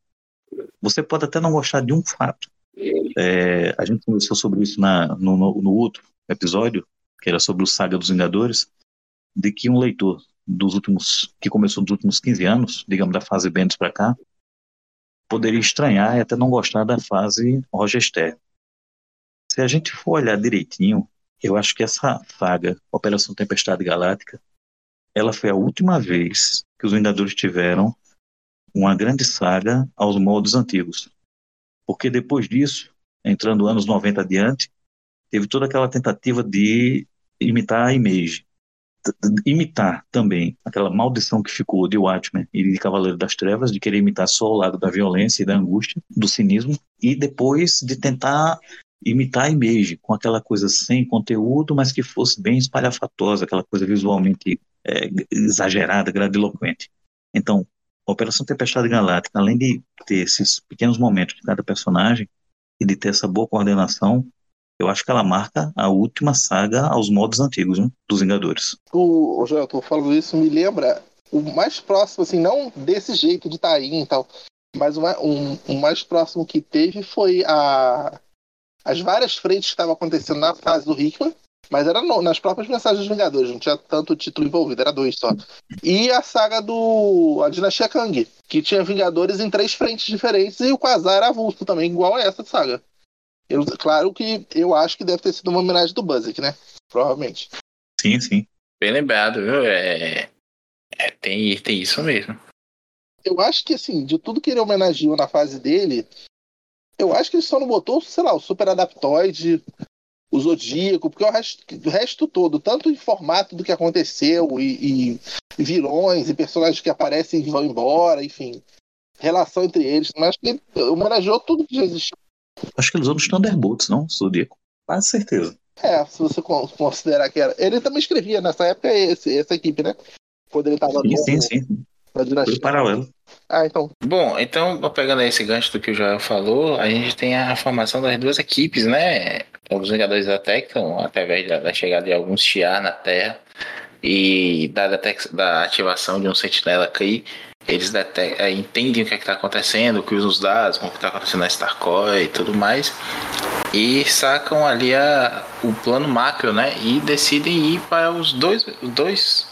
Você pode até não gostar de um fato. É, a gente conversou sobre isso na, no, no, no outro episódio, que era sobre o Saga dos Vingadores, de que um leitor dos últimos, que começou nos últimos 15 anos, digamos da fase Bendis para cá, poderia estranhar e até não gostar da fase Roger Stern. Se a gente for olhar direitinho, eu acho que essa saga, Operação Tempestade Galáctica, ela foi a última vez que os Vingadores tiveram uma grande saga aos moldes antigos. Porque depois disso, entrando anos 90 adiante, teve toda aquela tentativa de imitar a Image imitar também aquela maldição que ficou de Watchmen e de Cavaleiro das Trevas, de querer imitar só o lado da violência e da angústia, do cinismo, e depois de tentar imitar Image, com aquela coisa sem conteúdo, mas que fosse bem espalhafatosa, aquela coisa visualmente é, exagerada, grandiloquente. Então, Operação Tempestade Galáctica, além de ter esses pequenos momentos de cada personagem e de ter essa boa coordenação, eu acho que ela marca a última saga aos modos antigos, né, dos Vingadores. O, o Joel, tô falando isso, me lembra o mais próximo, assim, não desse jeito de estar tá e tal, mas o, um, o mais próximo que teve foi a, as várias frentes que estavam acontecendo na fase do Hickman, mas era no, nas próprias mensagens dos Vingadores, não tinha tanto título envolvido, era dois só. E a saga do. A Dinastia Kang, que tinha Vingadores em três frentes diferentes, e o Quasar era avulso também, igual a essa saga. Eu, claro que eu acho que deve ter sido uma homenagem do Buzzek, né? Provavelmente. Sim, sim. Bem lembrado, viu? É, é, tem, tem isso mesmo. Eu acho que, assim, de tudo que ele homenageou na fase dele, eu acho que ele só não botou, sei lá, o Super Adaptoide, o Zodíaco, porque o resto, o resto todo, tanto em formato do que aconteceu, e, e vilões, e personagens que aparecem e vão embora, enfim, relação entre eles, mas acho que ele homenageou tudo que já existiu Acho que ele usou nos Thunderbolts, não? Zodíaco. Quase certeza. É, se você considerar que era. Ele também escrevia nessa época esse, essa equipe, né? Quando ele tava sim, no, sim, sim. Foi paralelo. Ah, então. Bom, então, pegando esse gancho do que o Joel falou, a gente tem a formação das duas equipes, né? Os Vingadores detectam, através da, da chegada de alguns Shiar na Terra e da, da ativação de um sentinela cair, eles é, entendem o que é está acontecendo, cruzam os dados, com o que está acontecendo na Starcore e tudo mais, e sacam ali a, o plano macro, né? E decidem ir para os dois, dois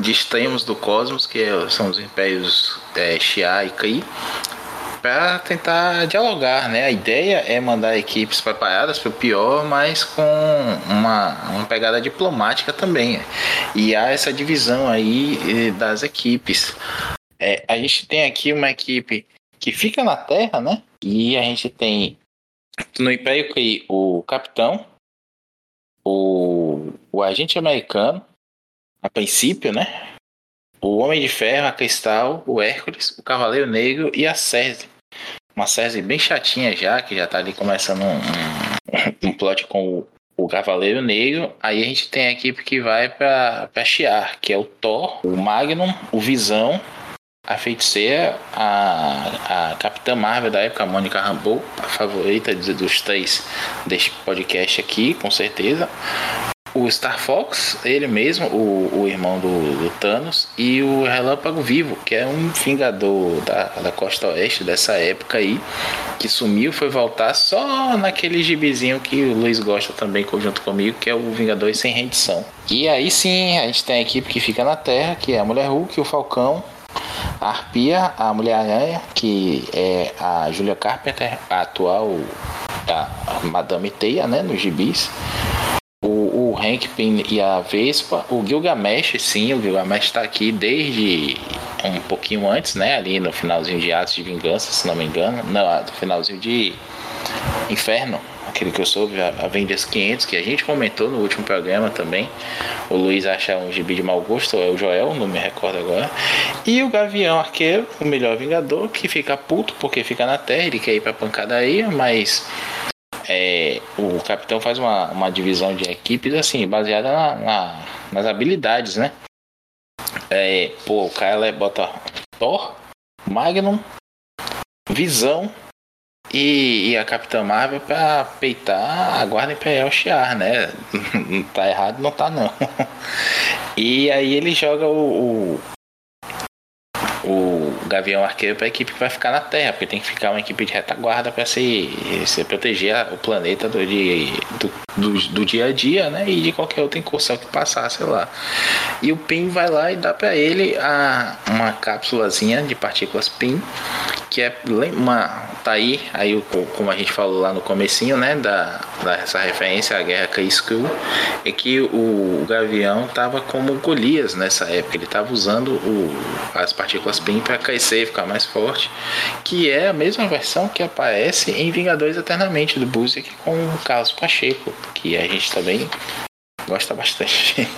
de extremos do cosmos, que é, são os impérios é, Xia e Kree, para tentar dialogar, né? A ideia é mandar equipes preparadas para o pior, mas com uma, uma pegada diplomática também. E há essa divisão aí das equipes. É, a gente tem aqui uma equipe que fica na Terra, né? E a gente tem no Império Kree o Capitão, o, o agente americano, a princípio, né? O Homem de Ferro, a Cristal, o Hércules, o Cavaleiro Negro e a Cersei. Uma Cersei bem chatinha já, que já tá ali começando um, um, plot com o, o Cavaleiro Negro. Aí a gente tem a equipe que vai pra, pra Shiar, que é o Thor, o Magnum, o Visão, a feiticeira, a, a Capitã Marvel da época, a Mônica Rambeau, a favorita dos três deste podcast aqui, com certeza o Star Fox, ele mesmo, o, o irmão do, do, Thanos, e o Relâmpago Vivo, que é um vingador da, da costa oeste dessa época aí, que sumiu, foi voltar só naquele gibizinho que o Luiz gosta também, junto comigo, que é o Vingador Sem Rendição. E aí sim, a gente tem a equipe que fica na Terra, que é a Mulher Hulk, o Falcão, a Arpia, a Mulher-Aranha, que é a Julia Carpenter, a atual a Madame Teia, né, nos gibis o, o Hank Pym e a Vespa, o Gilgamesh, sim, o Gilgamesh está aqui desde um pouquinho antes, né? Ali no finalzinho de Atos de Vingança, se não me engano. Não, no finalzinho de Inferno, aquele que eu soube, Avengers 500, que a gente comentou no último programa também. O Luiz acha um gibi de mau gosto, é o Joel, não me recordo agora. E o Gavião Arqueiro, o melhor Vingador, que fica puto porque fica na Terra, ele quer ir pra pancadaria, mas é, o capitão faz uma, uma divisão de equipes assim, baseada na, na, nas habilidades, né? É, pô, o cara bota Thor, Magnum, Visão e, e, a Capitã Marvel pra peitar a Guarda Imperial Shiar, né? Tá errado, não tá não. E aí ele joga o, o, o Gavião Arqueiro para a equipe que vai ficar na Terra, porque tem que ficar uma equipe de retaguarda para se, se proteger o planeta do, de, do, do, do, dia a dia, né? E de qualquer outra incursão que passar, sei lá. E o PIN vai lá e dá para ele a, uma cápsulazinha de partículas PIN, que é uma tá aí, aí como a gente falou lá no comecinho, né, da, dessa referência à guerra Kree-Skrull, é que o, o Gavião tava como Golias nessa época, ele tava usando o, as partículas Para crescer, ficar mais forte, que é a mesma versão que aparece em Vingadores Eternamente do Buzik com o Carlos Pacheco, que a gente também gosta bastante.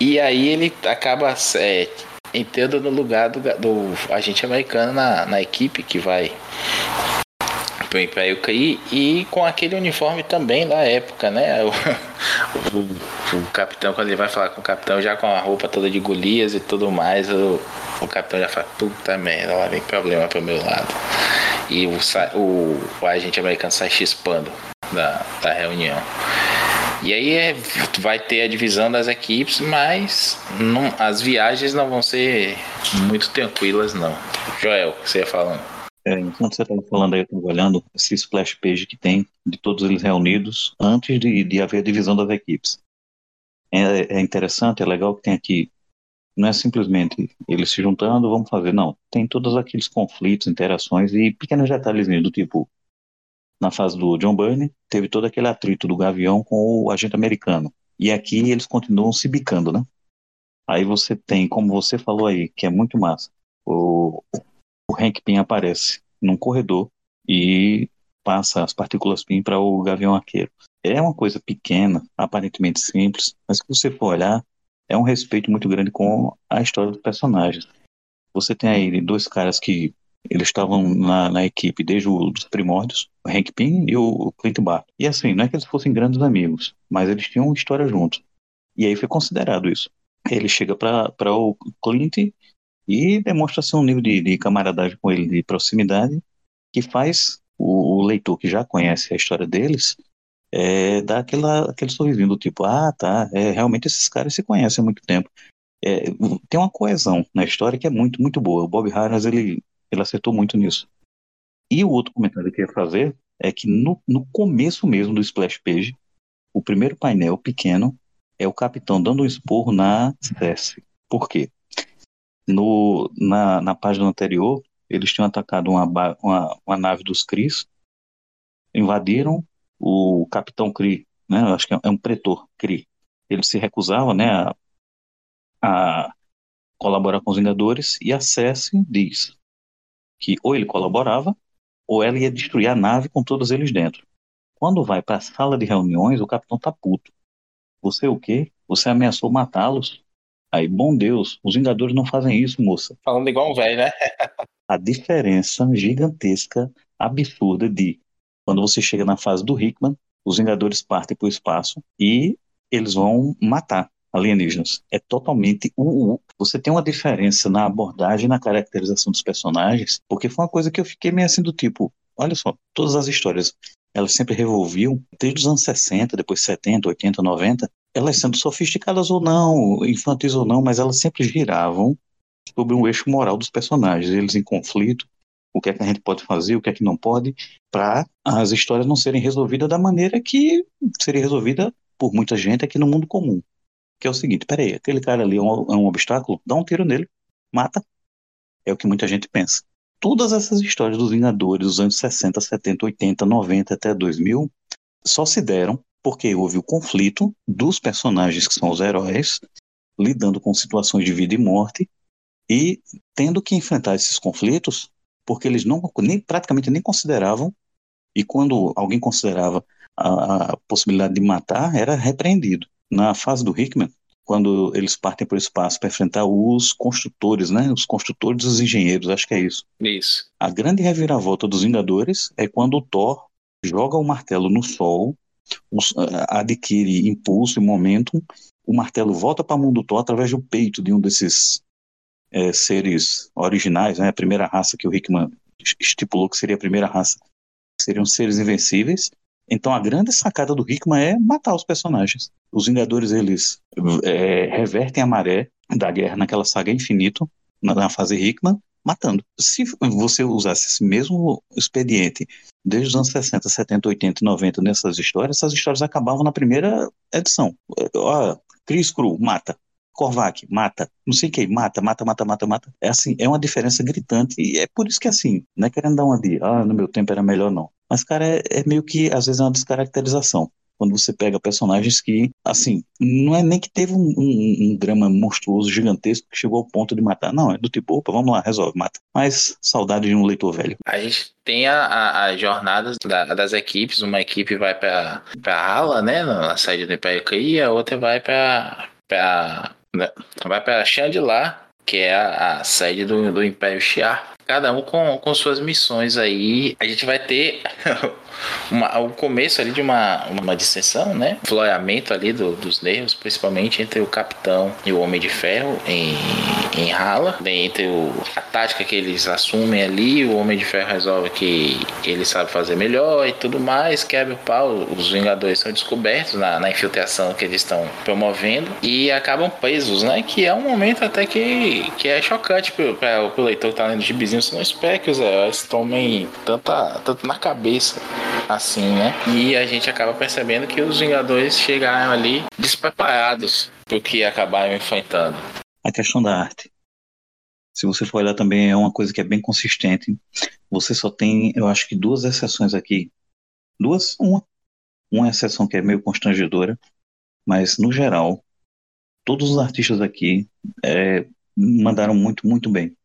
e aí ele acaba é, entrando no lugar do, do agente americano na, na equipe que vai pro Império Kree e com aquele uniforme também da época, né? O, o, o, capitão, quando ele vai falar com o capitão, já com a roupa toda de Golias e tudo mais, o, o capitão já fala, puta merda, lá vem problema pro meu lado. E o, o, o agente americano sai chispando da, da reunião. E aí é, vai ter a divisão das equipes, mas não, as viagens não vão ser muito tranquilas, não. Joel, você ia falando? É, enquanto você estava falando aí, eu estava olhando esse splash page que tem de todos eles reunidos antes de, de haver a divisão das equipes. É, é interessante, é legal que tem aqui. Não é simplesmente eles se juntando, vamos fazer. Não. Tem todos aqueles conflitos, interações e pequenos detalhes do tipo na fase do John Byrne, teve todo aquele atrito do Gavião com o agente americano. E aqui eles continuam se bicando, né? Aí você tem, como você falou aí, que é muito massa, o, o Hank Pym aparece num corredor e passa as partículas PIN para o Gavião Arqueiro. É uma coisa pequena, aparentemente simples, mas se você for olhar, é um respeito muito grande com a história dos personagens. Você tem aí dois caras que eles estavam na, na, equipe desde os primórdios, o Hank Pym e o Clint Barton. E assim, não é que eles fossem grandes amigos, mas eles tinham história juntos. E aí foi considerado isso. Ele chega para o Clint e demonstra ser um nível de, de, camaradagem com ele, de proximidade, que faz o, o leitor que já conhece a história deles é, dar aquela, aquele sorrisinho do tipo, ah, tá, é, realmente esses caras se conhecem há muito tempo. É, tem uma coesão na história que é muito, muito boa. O Bob Harris, ele ele acertou muito nisso. E o outro comentário que eu ia fazer é que no, no começo mesmo do splash page, o primeiro painel pequeno é o capitão dando um esporro na Cersei. Por quê? No, na, na página anterior, eles tinham atacado uma, uma, uma nave dos Cris, invadiram o capitão Cri, né? Acho que é um pretor Cri. Ele se recusava, né, a, a colaborar com os Vingadores e a Cersei diz que ou ele colaborava ou ela ia destruir a nave com todos eles dentro. Quando vai para a sala de reuniões, o capitão tá puto. Você o quê? Você ameaçou matá-los? Aí, bom Deus, os Vingadores não fazem isso, moça. Falando igual um velho, né? a diferença gigantesca, absurda de quando você chega na fase do Hickman, os Vingadores partem para o espaço e eles vão matar alienígenas. É totalmente o, Você tem uma diferença na abordagem, na caracterização dos personagens, porque foi uma coisa que eu fiquei meio assim do tipo, olha só, todas as histórias, elas sempre revolviam, desde os anos 60, depois 70, 80, 90, elas sendo sofisticadas ou não, infantis ou não, mas elas sempre giravam sobre um eixo moral dos personagens, eles em conflito, o que é que a gente pode fazer, o que é que não pode, para as histórias não serem resolvidas da maneira que seria resolvida por muita gente aqui no mundo comum. Que é o seguinte, peraí, aquele cara ali é um, é um obstáculo, dá um tiro nele, mata. É o que muita gente pensa. Todas essas histórias dos Vingadores dos anos 60, 70, 80, 90 até 2000 só se deram porque houve o conflito dos personagens que são os heróis lidando com situações de vida e morte e tendo que enfrentar esses conflitos porque eles não nem praticamente nem consideravam e quando alguém considerava a, a possibilidade de matar era repreendido na fase do Hickman quando eles partem para o espaço para enfrentar os construtores, né? Os construtores e os engenheiros, acho que é isso. Isso. A grande reviravolta dos Vingadores é quando o Thor joga o martelo no sol, adquire impulso e momentum, o martelo volta para a mão do Thor através do peito de um desses é, seres originais, né, a primeira raça que o Hickman estipulou que seria a primeira raça, seriam seres invencíveis. Então a grande sacada do Hickman é matar os personagens. Os Vingadores eles é, revertem a maré da guerra naquela saga infinito na, na fase Hickman, matando. Se você usasse esse mesmo expediente desde os anos 60, 70, 80 e 90 nessas histórias, essas histórias acabavam na primeira edição. Ó, Chris Cru, mata. Korvac, mata, não sei quem, mata, mata, mata, mata, mata. É assim, é uma diferença gritante e é por isso que assim, não é querendo dar uma de, ah, no meu tempo era melhor não. Mas, cara, é, é meio que, às vezes, é uma descaracterização quando você pega personagens que, assim, não é nem que teve um, um, um, drama monstruoso, gigantesco, que chegou ao ponto de matar. Não, é do tipo, opa, vamos lá, resolve, mata. Mas saudade de um leitor velho. A gente tem as jornadas da, das equipes, uma equipe vai pra, pra Hala, né, na saída do Império e a outra vai pra né? Vai para Chandler, que é a, a sede do, do Império Shi'ar. Cada um com, com suas missões aí. A gente vai ter uma, o começo ali de uma, uma dissensão, né? Floreamento ali do, dos nervos, principalmente entre o Capitão e o Homem de Ferro em, em Hala. Entre o, a tática que eles assumem ali, o Homem de Ferro resolve que ele sabe fazer melhor e tudo mais, quebra o pau. Os Vingadores são descobertos na, na infiltração que eles estão promovendo e acabam presos, né? Que é um momento até que, que é chocante para o leitor que tá lendo gibizinho. Você não espera que os heróis tomem tanta, tanto na cabeça assim, né? E a gente acaba percebendo que os Vingadores chegaram ali despreparados pro que acabaram enfrentando. A questão da arte. Se você for olhar também é uma coisa que é bem consistente. Você só tem, eu acho que duas exceções aqui. Duas, uma. Uma exceção que é meio constrangedora, mas no geral, todos os artistas aqui é, mandaram muito, muito bem.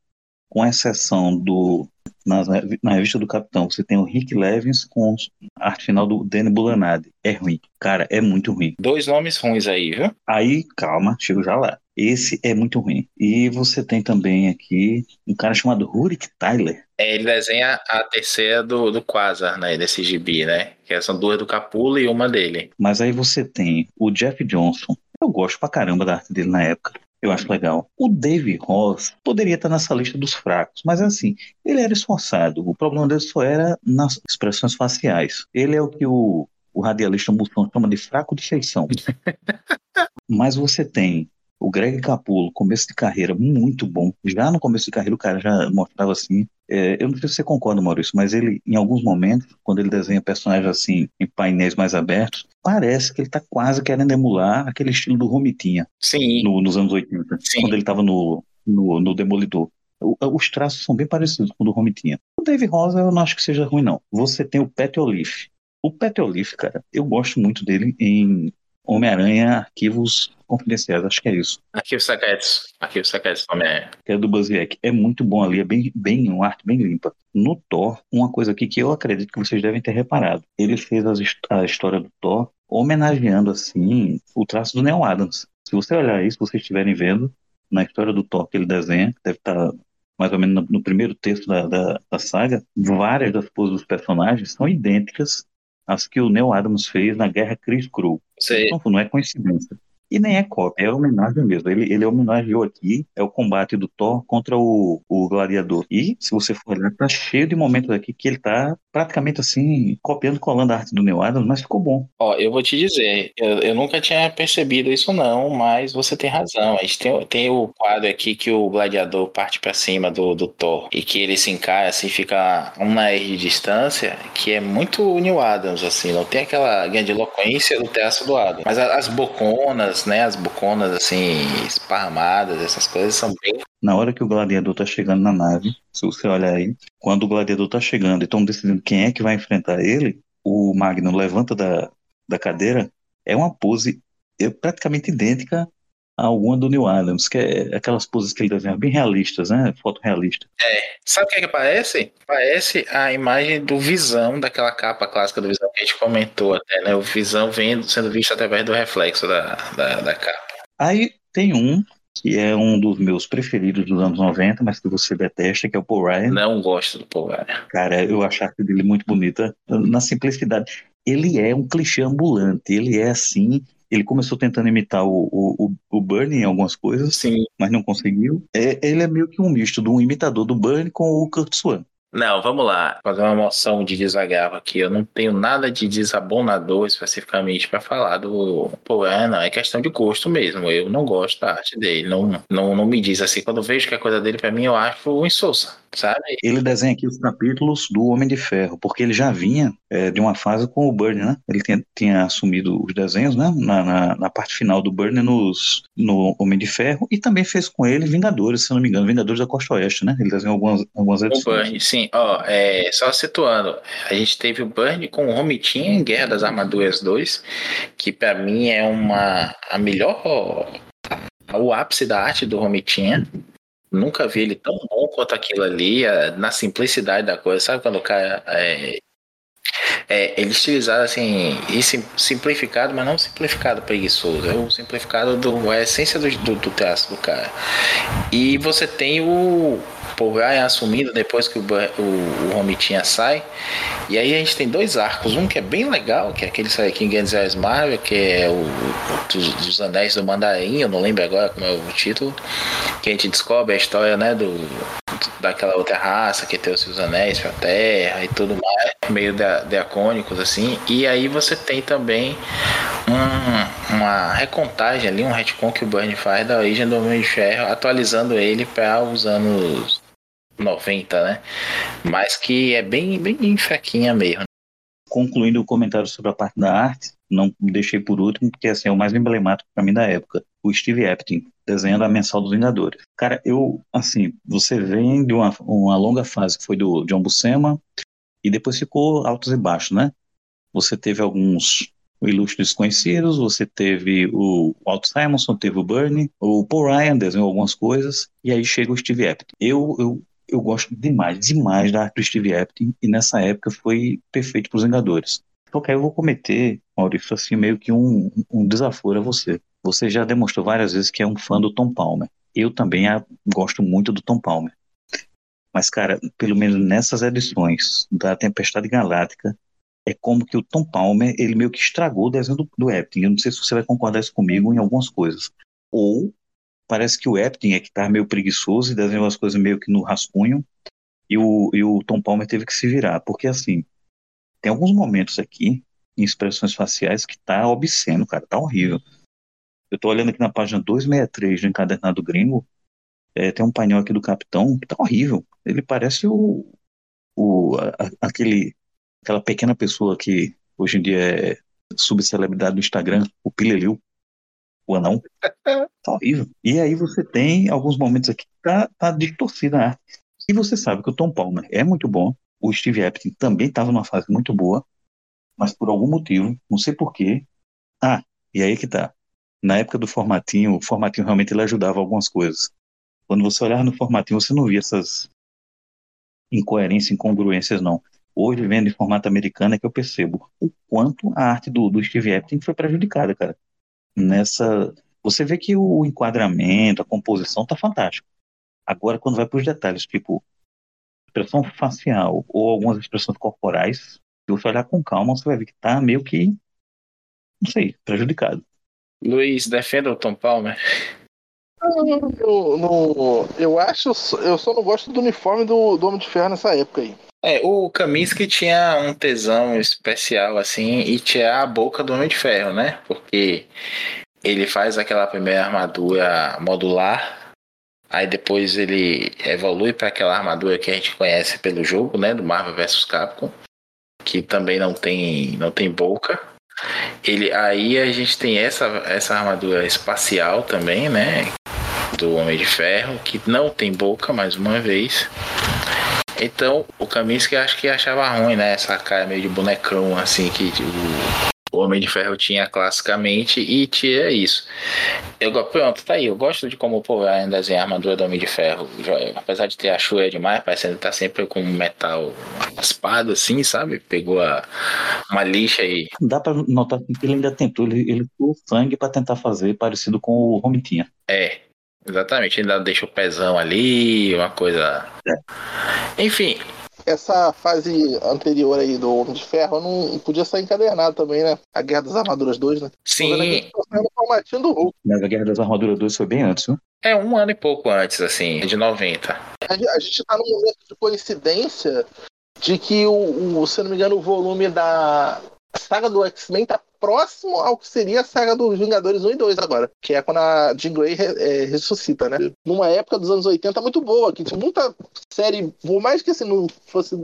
Com exceção do na, na revista do Capitão, você tem o Rick Levins com a arte final do Danny Bulanadi. É ruim. Cara, é muito ruim. Dois nomes ruins aí, viu? Aí, calma, chego já lá. Esse é muito ruim. E você tem também aqui um cara chamado Rurik Tyler. É, ele desenha a terceira do, do Quasar, né? Desse gibi, né? Que são duas do Capula e uma dele. Mas aí você tem o Jeff Johnson. Eu gosto pra caramba da arte dele na época. Eu acho legal. O Dave Ross poderia estar nessa lista dos fracos, mas assim, ele era esforçado. O problema dele só era nas expressões faciais. Ele é o que o, o radialista Mussão chama de fraco de feição. mas você tem O Greg Capullo, começo de carreira muito bom. Já no começo de carreira o cara já mostrava assim. É, eu não sei se você concorda, Maurício, mas ele, em alguns momentos, quando ele desenha personagens assim, em painéis mais abertos, parece que ele tá quase querendo emular aquele estilo do Romitinha. Sim. No, nos anos 80, Sim. quando ele tava no, no, no Demolidor. os traços são bem parecidos com o do Romitinha. O Dave Rosa eu não acho que seja ruim, não. Você tem o Pat Olive. O Pat Olive, cara, eu gosto muito dele em Homem-Aranha Arquivos Confidenciais, acho que é isso. Arquivos Secretos. Arquivos Secretos Homem-Aranha. Que é do Buzzieck. É muito bom ali, é bem, bem uma arte bem limpa. No Thor, uma coisa aqui que eu acredito que vocês devem ter reparado. Ele fez as, a história do Thor homenageando, assim, o traço do Neil Adams. Se você olhar isso, vocês estiverem vendo, na história do Thor que ele desenha, deve estar mais ou menos no, no primeiro texto da, da, da, saga, várias das poses dos personagens são idênticas às que o Neil Adams fez na Guerra Chris Crew. Então, não é coincidência. E nem é cópia, é homenagem mesmo. Ele, ele homenageou aqui, é o combate do Thor contra o, o Gladiador. E, se você for olhar, tá cheio de momentos aqui que ele tá praticamente assim, copiando, colando a arte do Neil Adams, mas ficou bom. Ó, eu vou te dizer, eu, eu nunca tinha percebido isso não, mas você tem razão. A gente tem, tem o quadro aqui que o Gladiador parte para cima do, do Thor e que ele se encara assim, fica uma R de distância, que é muito Neil Adams, assim, não tem aquela grande eloquência do traço do Adams. Mas as boconas, né, as boconas assim, esparramadas, essas coisas são bem na hora que o gladiador tá chegando na nave, se você olhar aí, quando o gladiador tá chegando e estão decidindo quem é que vai enfrentar ele, o Magno levanta da, da cadeira, é uma pose é praticamente idêntica alguma do Neil Adams, que é aquelas poses que ele desenha bem realistas, né? Foto realista. É. Sabe o que, é que parece? Parece a imagem do Visão, daquela capa clássica do Visão que a gente comentou até, né? O Visão vendo, sendo visto através do reflexo da, da, da capa. Aí tem um que é um dos meus preferidos dos anos 90, mas que você detesta, que é o Paul Ryan. Não gosto do Paul Ryan. Cara, eu acho a arte dele muito bonita, na simplicidade. Ele é um clichê ambulante, ele é assim. Ele começou tentando imitar o, o, o Bernie em algumas coisas, Sim. mas não conseguiu. É, ele é meio que um misto de um imitador do Bernie com o Kurt Swan. Não, vamos lá. Fazer uma moção de desagravo aqui. Eu não tenho nada de desabonador especificamente para falar do Pô, é, não. É questão de gosto mesmo. Eu não gosto da arte dele. Não, não, não me diz assim. Quando eu vejo que a coisa dele, para mim, eu acho insossa, sabe? Ele desenha aqui os capítulos do Homem de Ferro, porque ele já vinha é, de uma fase com o Burnie, né? Ele tinha, tinha assumido os desenhos, né? Na, na, na, parte final do Burnie nos, no Homem de Ferro e também fez com ele Vingadores, se não me engano, Vingadores da Costa Oeste, né? Ele desenhou algumas, algumas edições. O Burnie, sim. Ó, é, só situando, a gente teve o Burnie com o Romitinha em Guerra das Armaduras 2, que para mim é uma a melhor o ápice da arte do Romitinha. Nunca vi ele tão bom quanto aquilo ali, na simplicidade da coisa. Sabe quando o cara é, é, ele estilizado assim, simplificado, mas não simplificado preguiçoso, é o simplificado do a essência do, do, do traço do cara. E você tem o Paul Ryan assumindo depois que o, o, o Romitinha sai. E aí a gente tem dois arcos, um que é bem legal, que é aquele sai aqui em Genzais Marvel, que é o, dos, dos Anéis do Mandarim, eu não lembro agora como é o título, que a gente descobre a história, né, do, daquela outra raça que tem os seus anéis pra terra e tudo mais, meio diacônicos assim. E aí você tem também um, uma recontagem ali, um retcon que o Burn faz da origem do Homem de Ferro, atualizando ele para os anos 90, né? Mas que é bem, bem fraquinha mesmo. Concluindo o comentário sobre a parte da arte, não deixei por último, porque assim, é o mais emblemático para mim da época. O Steve Epting, desenhando a Mensal dos Vingadores. Cara, eu, assim, você vem de uma, uma longa fase que foi do John Buscema, e depois ficou altos e baixos, né? Você teve alguns ilustres desconhecidos, você teve o Walt Simonson, teve o Bernie, o Paul Ryan desenhou algumas coisas, e aí chega o Steve Epting. Eu, eu, eu gosto demais, demais da arte do Steve Epting, e nessa época foi perfeito para os Vingadores. Só que aí eu vou cometer, Maurício, assim, meio que um, um desaforo a você. Você já demonstrou várias vezes que é um fã do Tom Palmer. Eu também gosto muito do Tom Palmer. Mas, cara, pelo menos nessas edições da Tempestade Galáctica, é como que o Tom Palmer, ele meio que estragou o desenho do, do Epting. Eu não sei se você vai concordar isso comigo em algumas coisas. Ou parece que o Epting é que tá meio preguiçoso e desenhou as coisas meio que no rascunho, e o, e o Tom Palmer teve que se virar. Porque, assim, tem alguns momentos aqui, em expressões faciais, que tá obsceno, cara, tá horrível. Eu tô olhando aqui na página 263 do Encadernado Gringo, é, tem um painel aqui do Capitão que tá horrível. Ele parece o, o a, aquele aquela pequena pessoa que hoje em dia é subcelebridade do Instagram, o Pilelil, o anão. Tá horrível. E aí você tem alguns momentos aqui que tá, tá distorcida a arte. E você sabe que o Tom Palmer é muito bom, o Steve Epstein também estava numa fase muito boa, mas por algum motivo, não sei porquê. Ah, e aí que tá. Na época do formatinho, o formatinho realmente ele ajudava algumas coisas. Quando você olhava no formatinho, você não via essas incoerências, incongruências, não. Hoje, vendo em formato americano, é que eu percebo o quanto a arte do, do Steve Epstein foi prejudicada, cara. Nessa. Você vê que o enquadramento, a composição tá fantástico. Agora, quando vai para os detalhes, tipo expressão facial ou algumas expressões corporais, se você olhar com calma, você vai ver que tá meio que, não sei, prejudicado. Luiz, defenda o Tom Palmer. Eu, no, eu acho, eu só não gosto do uniforme do, do Homem de Ferro nessa época aí. É, o Kaminsky tinha um tesão especial, assim, e tinha a boca do Homem de Ferro, né? Porque ele faz aquela primeira armadura modular, aí depois ele evolui para aquela armadura que a gente conhece pelo jogo, né? Do Marvel vs Capcom, que também não tem, não tem boca. Ele, aí a gente tem essa, essa armadura espacial também, né? Do Homem de Ferro, que não tem boca, mais uma vez. Então, o Kaminsky acho que achava ruim, né? Essa cara meio de bonecão, assim, que o, o Homem de Ferro tinha classicamente e tinha isso. Eu, pronto, tá aí. Eu gosto de como o Paul Ryan desenha a armadura do Homem de Ferro. Apesar de ter a chuva demais, parecendo que tá sempre com metal raspado, assim, sabe? Pegou a, uma lixa e. Dá pra notar que ele ainda tentou, ele, ele o sangue para tentar fazer parecido com o Romitinha. É, Exatamente, ainda deixa o pezão ali, uma coisa. É. Enfim. Essa fase anterior aí do Homem de Ferro não podia ser encadernado também, né? A Guerra das Armaduras 2, né? Sim. formatinho do Hulk. Mas a Guerra das Armaduras 2 foi bem antes, né? É, um ano e pouco antes, assim, de 90. A gente tá num momento de coincidência de que o, o se não me engano, o volume da saga do X-Men tá próximo ao que seria a saga dos Vingadores 1 e 2 agora, que é quando a Jean Grey é, ressuscita, né? Numa época dos anos 80 muito boa, que tinha muita série, por mais que assim, não fosse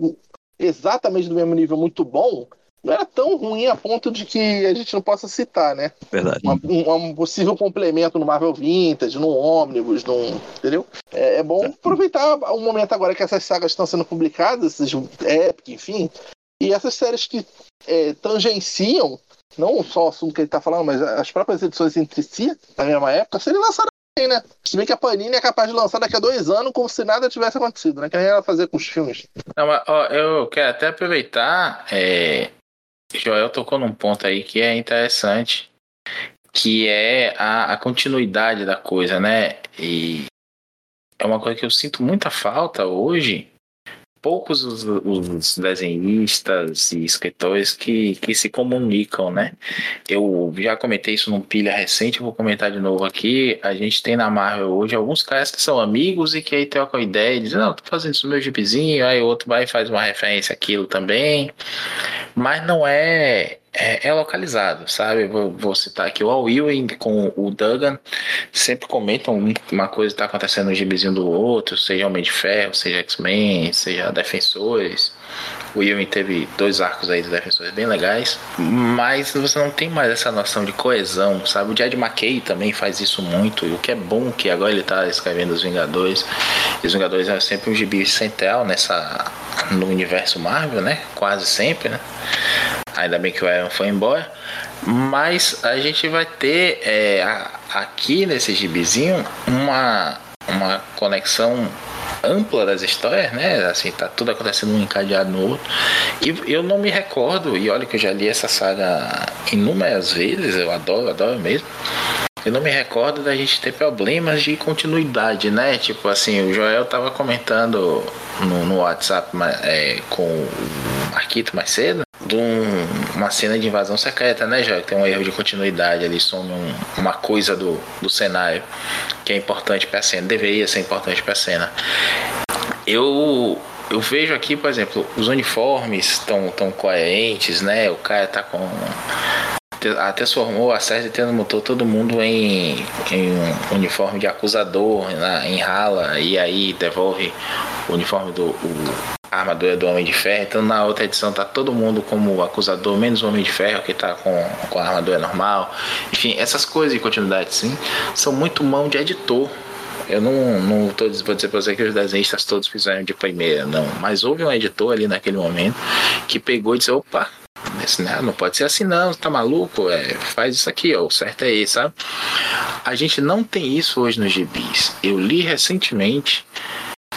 exatamente do mesmo nível muito bom, não era tão ruim a ponto de que a gente não possa citar, né? Verdade. Uma, um, um, possível complemento no Marvel Vintage, no Omnibus, num, entendeu? É, é bom aproveitar o momento agora que essas sagas estão sendo publicadas, esses Epic, enfim, e essas séries que é, tangenciam não só o assunto que ele está falando, mas as próprias edições entre si, na mesma época, seriam lançadas aí, né? Se bem que a Panini é capaz de lançar daqui a dois anos como se nada tivesse acontecido, né? Que nem ela fazer com os filmes. Não, mas, ó, eu quero até aproveitar. É... Joel tocou num ponto aí que é interessante, que é a, a continuidade da coisa, né? E é uma coisa que eu sinto muita falta hoje poucos os, os, desenhistas e escritores que, que se comunicam, né? Eu já comentei isso num pilha recente, vou comentar de novo aqui. A gente tem na Marvel hoje alguns caras que são amigos e que aí trocam ideia e dizem, não, tô fazendo isso no meu gibizinho, aí o outro vai e faz uma referência àquilo também. Mas não é é, é, localizado, sabe? Vou, vou, citar aqui o Al Ewing com o Duggan, sempre comentam uma coisa que está acontecendo no gibizinho do outro, seja Homem de Ferro, seja X-Men, seja Defensores. O Ewing teve dois arcos aí de Defensores bem legais, mas você não tem mais essa noção de coesão, sabe? O Jed McKay também faz isso muito, e o que é bom que agora ele está escrevendo os Vingadores. E os Vingadores é sempre um gibi central nessa no universo Marvel, né? Quase sempre, né? Ainda bem que o Aaron foi embora. Mas a gente vai ter é, aqui nesse gibizinho uma, uma conexão ampla das histórias, né? Assim, tá tudo acontecendo um encadeado no outro. E eu não me recordo, e olha que eu já li essa saga inúmeras vezes, eu adoro, adoro mesmo. Eu não me recordo da gente ter problemas de continuidade, né? Tipo assim, o Joel tava comentando no, no WhatsApp é, com o Marquito mais cedo de um, uma cena de invasão secreta, né, Joel? Tem um erro de continuidade ali, some um, uma coisa do, do cenário que é importante para a cena, deveria ser importante para a cena. Eu eu vejo aqui, por exemplo, os uniformes estão tão coerentes, né? O cara tá com transformou, a Cersei transmutou todo mundo em, em um uniforme de acusador, na, em rala, e aí devolve o uniforme do o, a armadura do Homem de Ferro. Então na outra edição tá todo mundo como acusador, menos o Homem de Ferro, que tá com, com a armadura normal. Enfim, essas coisas de continuidade sim são muito mão de editor. Eu não, não tô, vou dizer pra você que os desenhistas todos fizeram de primeira, não. Mas houve um editor ali naquele momento que pegou e disse: opa, né, não pode ser assim não, tá maluco? É, faz isso aqui, ó, o certo é esse, sabe? A gente não tem isso hoje nos gibis. Eu li recentemente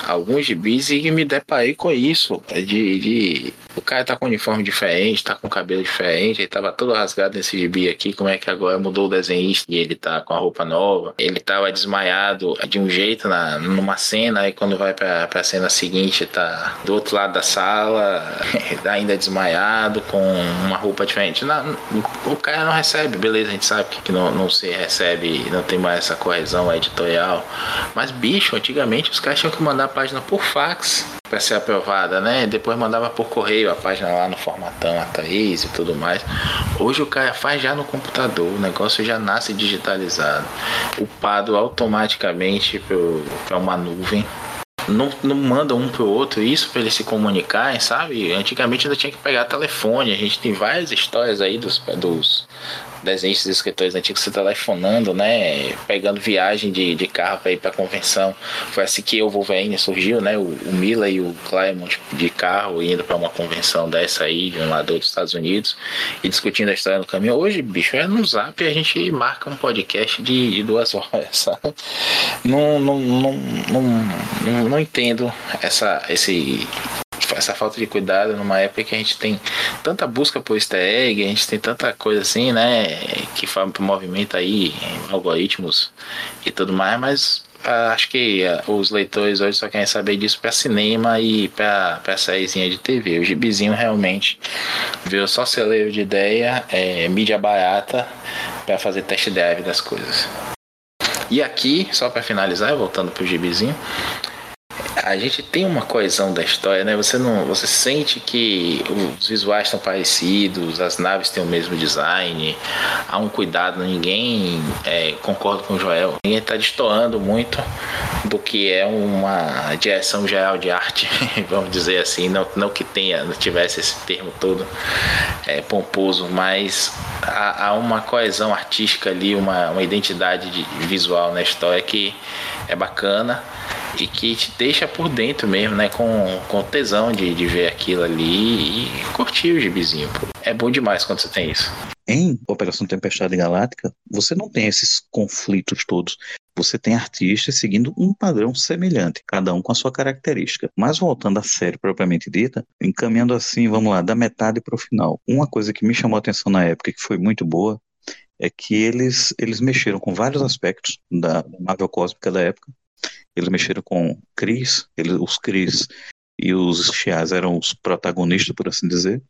alguns gibis e me deparei com isso. De, de, o cara tá com um uniforme diferente, tá com cabelo diferente, ele tava todo rasgado nesse gibi aqui. Como é que agora mudou o desenhista e ele tá com a roupa nova? Ele tava desmaiado de um jeito na, numa cena, aí quando vai pra, pra cena seguinte, tá do outro lado da sala, ainda desmaiado, com uma roupa diferente. O cara não recebe, beleza, a gente sabe que não, não se recebe, não tem mais essa correção editorial. Mas, bicho, antigamente os caras tinham que mandar página por fax para ser aprovada, né? Depois mandava por correio a página lá no formatão A3 e tudo mais. Hoje o cara faz já no computador, o negócio já nasce digitalizado, upado automaticamente para uma nuvem. Não, não manda um pro outro isso para eles se comunicarem, sabe? Antigamente ainda tinha que pegar telefone. A gente tem várias histórias aí dos, dos desenhistas e escritores antigos se telefonando, né? Pegando viagem de, de carro para ir para convenção. Foi assim que o Wolverine surgiu, né? O, o Mila e o Claremont de carro indo para uma convenção dessa aí, de um lado dos Estados Unidos, e discutindo a história no caminho. Hoje, bicho, é no zap a gente marca um podcast de, de duas horas, sabe? Não, não, não, não, não, não entendo essa, esse essa falta de cuidado numa época que a gente tem tanta busca por easter egg, a gente tem tanta coisa assim, né, que movimenta aí algoritmos e tudo mais, mas ah, acho que uh, os leitores hoje só querem saber disso para cinema e para sériezinha de TV. O gibizinho realmente veio só celeiro de ideia, é, mídia barata para fazer test drive das coisas. E aqui, só para finalizar, voltando pro gibizinho, a gente tem uma coesão da história, né? Você não, você sente que os visuais estão parecidos, as naves têm o mesmo design, há um cuidado, ninguém é, concorda com o Joel, ninguém está destoando muito do que é uma direção geral de arte, vamos dizer assim, não, não que tenha, não tivesse esse termo todo é, pomposo, mas há, há, uma coesão artística ali, uma, uma identidade de, visual na história que é bacana e que te deixa por dentro mesmo, né? Com, com tesão de, de ver aquilo ali e curtir o gibizinho, pô. É bom demais quando você tem isso. Em Operação Tempestade Galáctica, você não tem esses conflitos todos. Você tem artistas seguindo um padrão semelhante, cada um com a sua característica. Mas voltando à série propriamente dita, encaminhando assim, vamos lá, da metade para o final. Uma coisa que me chamou a atenção na época, que foi muito boa, é que eles, eles mexeram com vários aspectos da Marvel Cósmica da época, eles mexeram com Chris, eles, os Chris e os Shias eram os protagonistas, por assim dizer.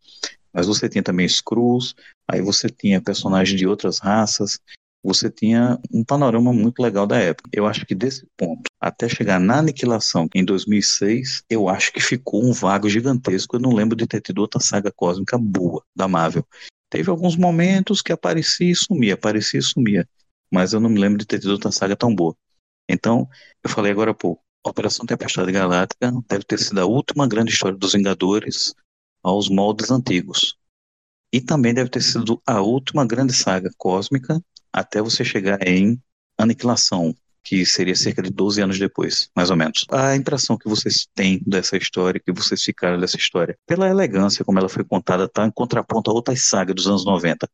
Mas você tinha também Skrulls, aí você tinha personagens de outras raças, você tinha um panorama muito legal da época. Eu acho que desse ponto, até chegar na aniquilação, em 2006, eu acho que ficou um vago gigantesco. Eu não lembro de ter tido outra saga cósmica boa da Marvel. Teve alguns momentos que aparecia e sumia, aparecia e sumia. Mas eu não me lembro de ter tido outra saga tão boa. Então, eu falei agora há pouco, Operação Tempestade Galáctica deve ter sido a última grande história dos Vingadores aos moldes antigos. E também deve ter sido a última grande saga cósmica até você chegar em Aniquilação, que seria cerca de 12 anos depois, mais ou menos. A impressão que vocês têm dessa história, que vocês ficaram dessa história, pela elegância como ela foi contada, está em contraponto a outras sagas dos anos 90.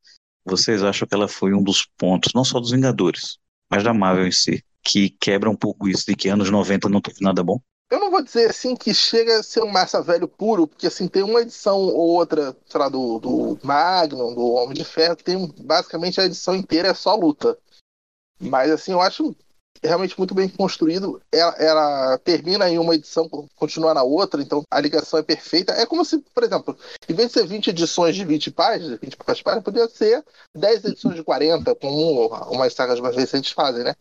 Vocês acham que ela foi um dos pontos, não só dos Vingadores, mas da Marvel em si, que quebra um pouco isso de que anos 90 não teve nada bom? Eu não vou dizer assim que chega a ser um massa velho puro, porque assim, tem uma edição ou outra, sei lá, do, do Magnum, do Homem de Ferro, que tem basicamente a edição inteira é só luta. Mas assim, eu acho realmente muito bem construído. Ela, ela, termina em uma edição, continua na outra, então a ligação é perfeita. É como se, por exemplo, em vez de ser 20 edições de 20 páginas, 20 páginas, poderia ser 10 edições de 40, como umas sagas mais recentes fazem, né?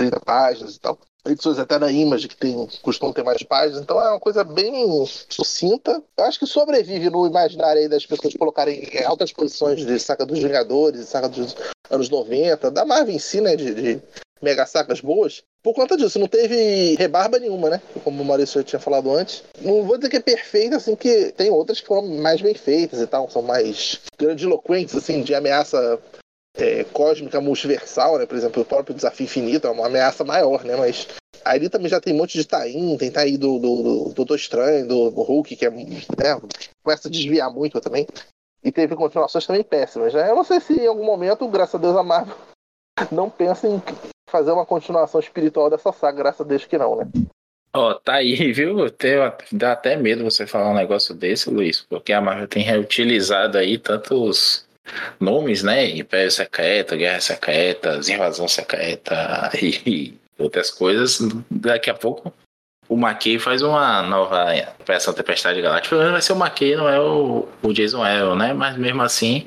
30 páginas e tal. edições até da Image, que tem, costumam ter mais páginas, então é uma coisa bem sucinta. Eu acho que sobrevive no imaginário aí das pessoas colocarem em altas posições de saca dos Vingadores, saca dos anos 90, da Marvel em si, né, de, de mega sacas boas. Por conta disso, não teve rebarba nenhuma, né? Como o Maurício tinha falado antes. Não vou dizer que é perfeita, assim, que tem outras que foram mais bem feitas e tal, são mais grandiloquentes, assim, de ameaça é, cósmica multiversal, né? Por exemplo, o próprio Desafio Infinito é uma ameaça maior, né? Mas ali também já tem um monte de Taim, tem Taim do, do, do Doutor Estranho, do, do Hulk, que é, né, começa a desviar muito também. E teve continuações também péssimas, né? Eu não sei se em algum momento, graças a Deus, a Marvel não pensa em fazer uma continuação espiritual dessa saga, graças a Deus que não, né? Ó, oh, tá aí, viu? Dá até medo você falar um negócio desse, Luiz, porque a Marvel tem reutilizado aí tantos nomes, né? Império Secreto, Guerra Secreta, Invasão Secreta e outras coisas. Daqui a pouco o McKay faz uma nova peça Tempestade Galáctica. Vai ser o McKay, não é o, o Jason Aaron, né? Mas mesmo assim,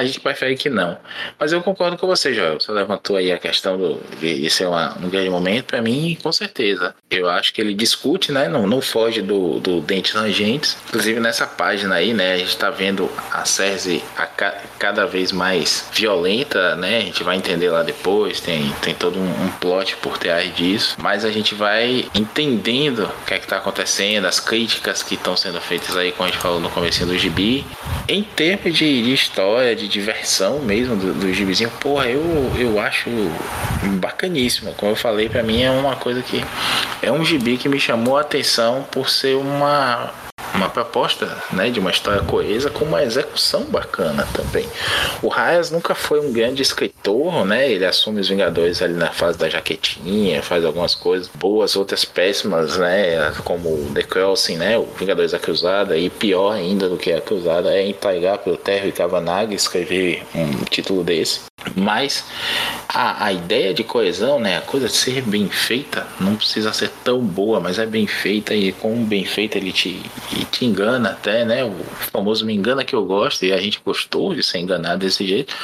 a gente prefere que não. Mas eu concordo com você, Joel. Você levantou aí a questão do, de, ser uma, um grande momento. Para mim, com certeza. Eu acho que ele discute, né? Não, não foge do, do Dentes Rangentes. Inclusive nessa página aí, né? A gente tá vendo a Cersei a ca, cada vez mais violenta, né? A gente vai entender lá depois. Tem, tem todo um, um plot por trás disso. Mas a gente vai entendendo o que é que tá acontecendo, as críticas que estão sendo feitas aí, como a gente falou no começo do gibi. Em termos de, de história, de diversão mesmo do, do gibizinho, porra, eu, eu acho bacaníssimo. Como eu falei, para mim é uma coisa que é um gibi que me chamou a atenção por ser uma uma proposta né, de uma história coesa com uma execução bacana também. O Reyes nunca foi um grande escritor, né? Ele assume os Vingadores ali na fase da jaquetinha, faz algumas coisas boas, outras péssimas, né? Como The Crossing, né? O Vingadores da Cruzada, e pior ainda do que a Cruzada é entregar pelo Terry Cavanagh escrever um título desse. Mas a, a ideia de coesão, né, a coisa de ser bem feita, não precisa ser tão boa, mas é bem feita e com bem feita ele te, te engana até, né? O famoso me engana que eu gosto e a gente gostou de ser enganado desse jeito.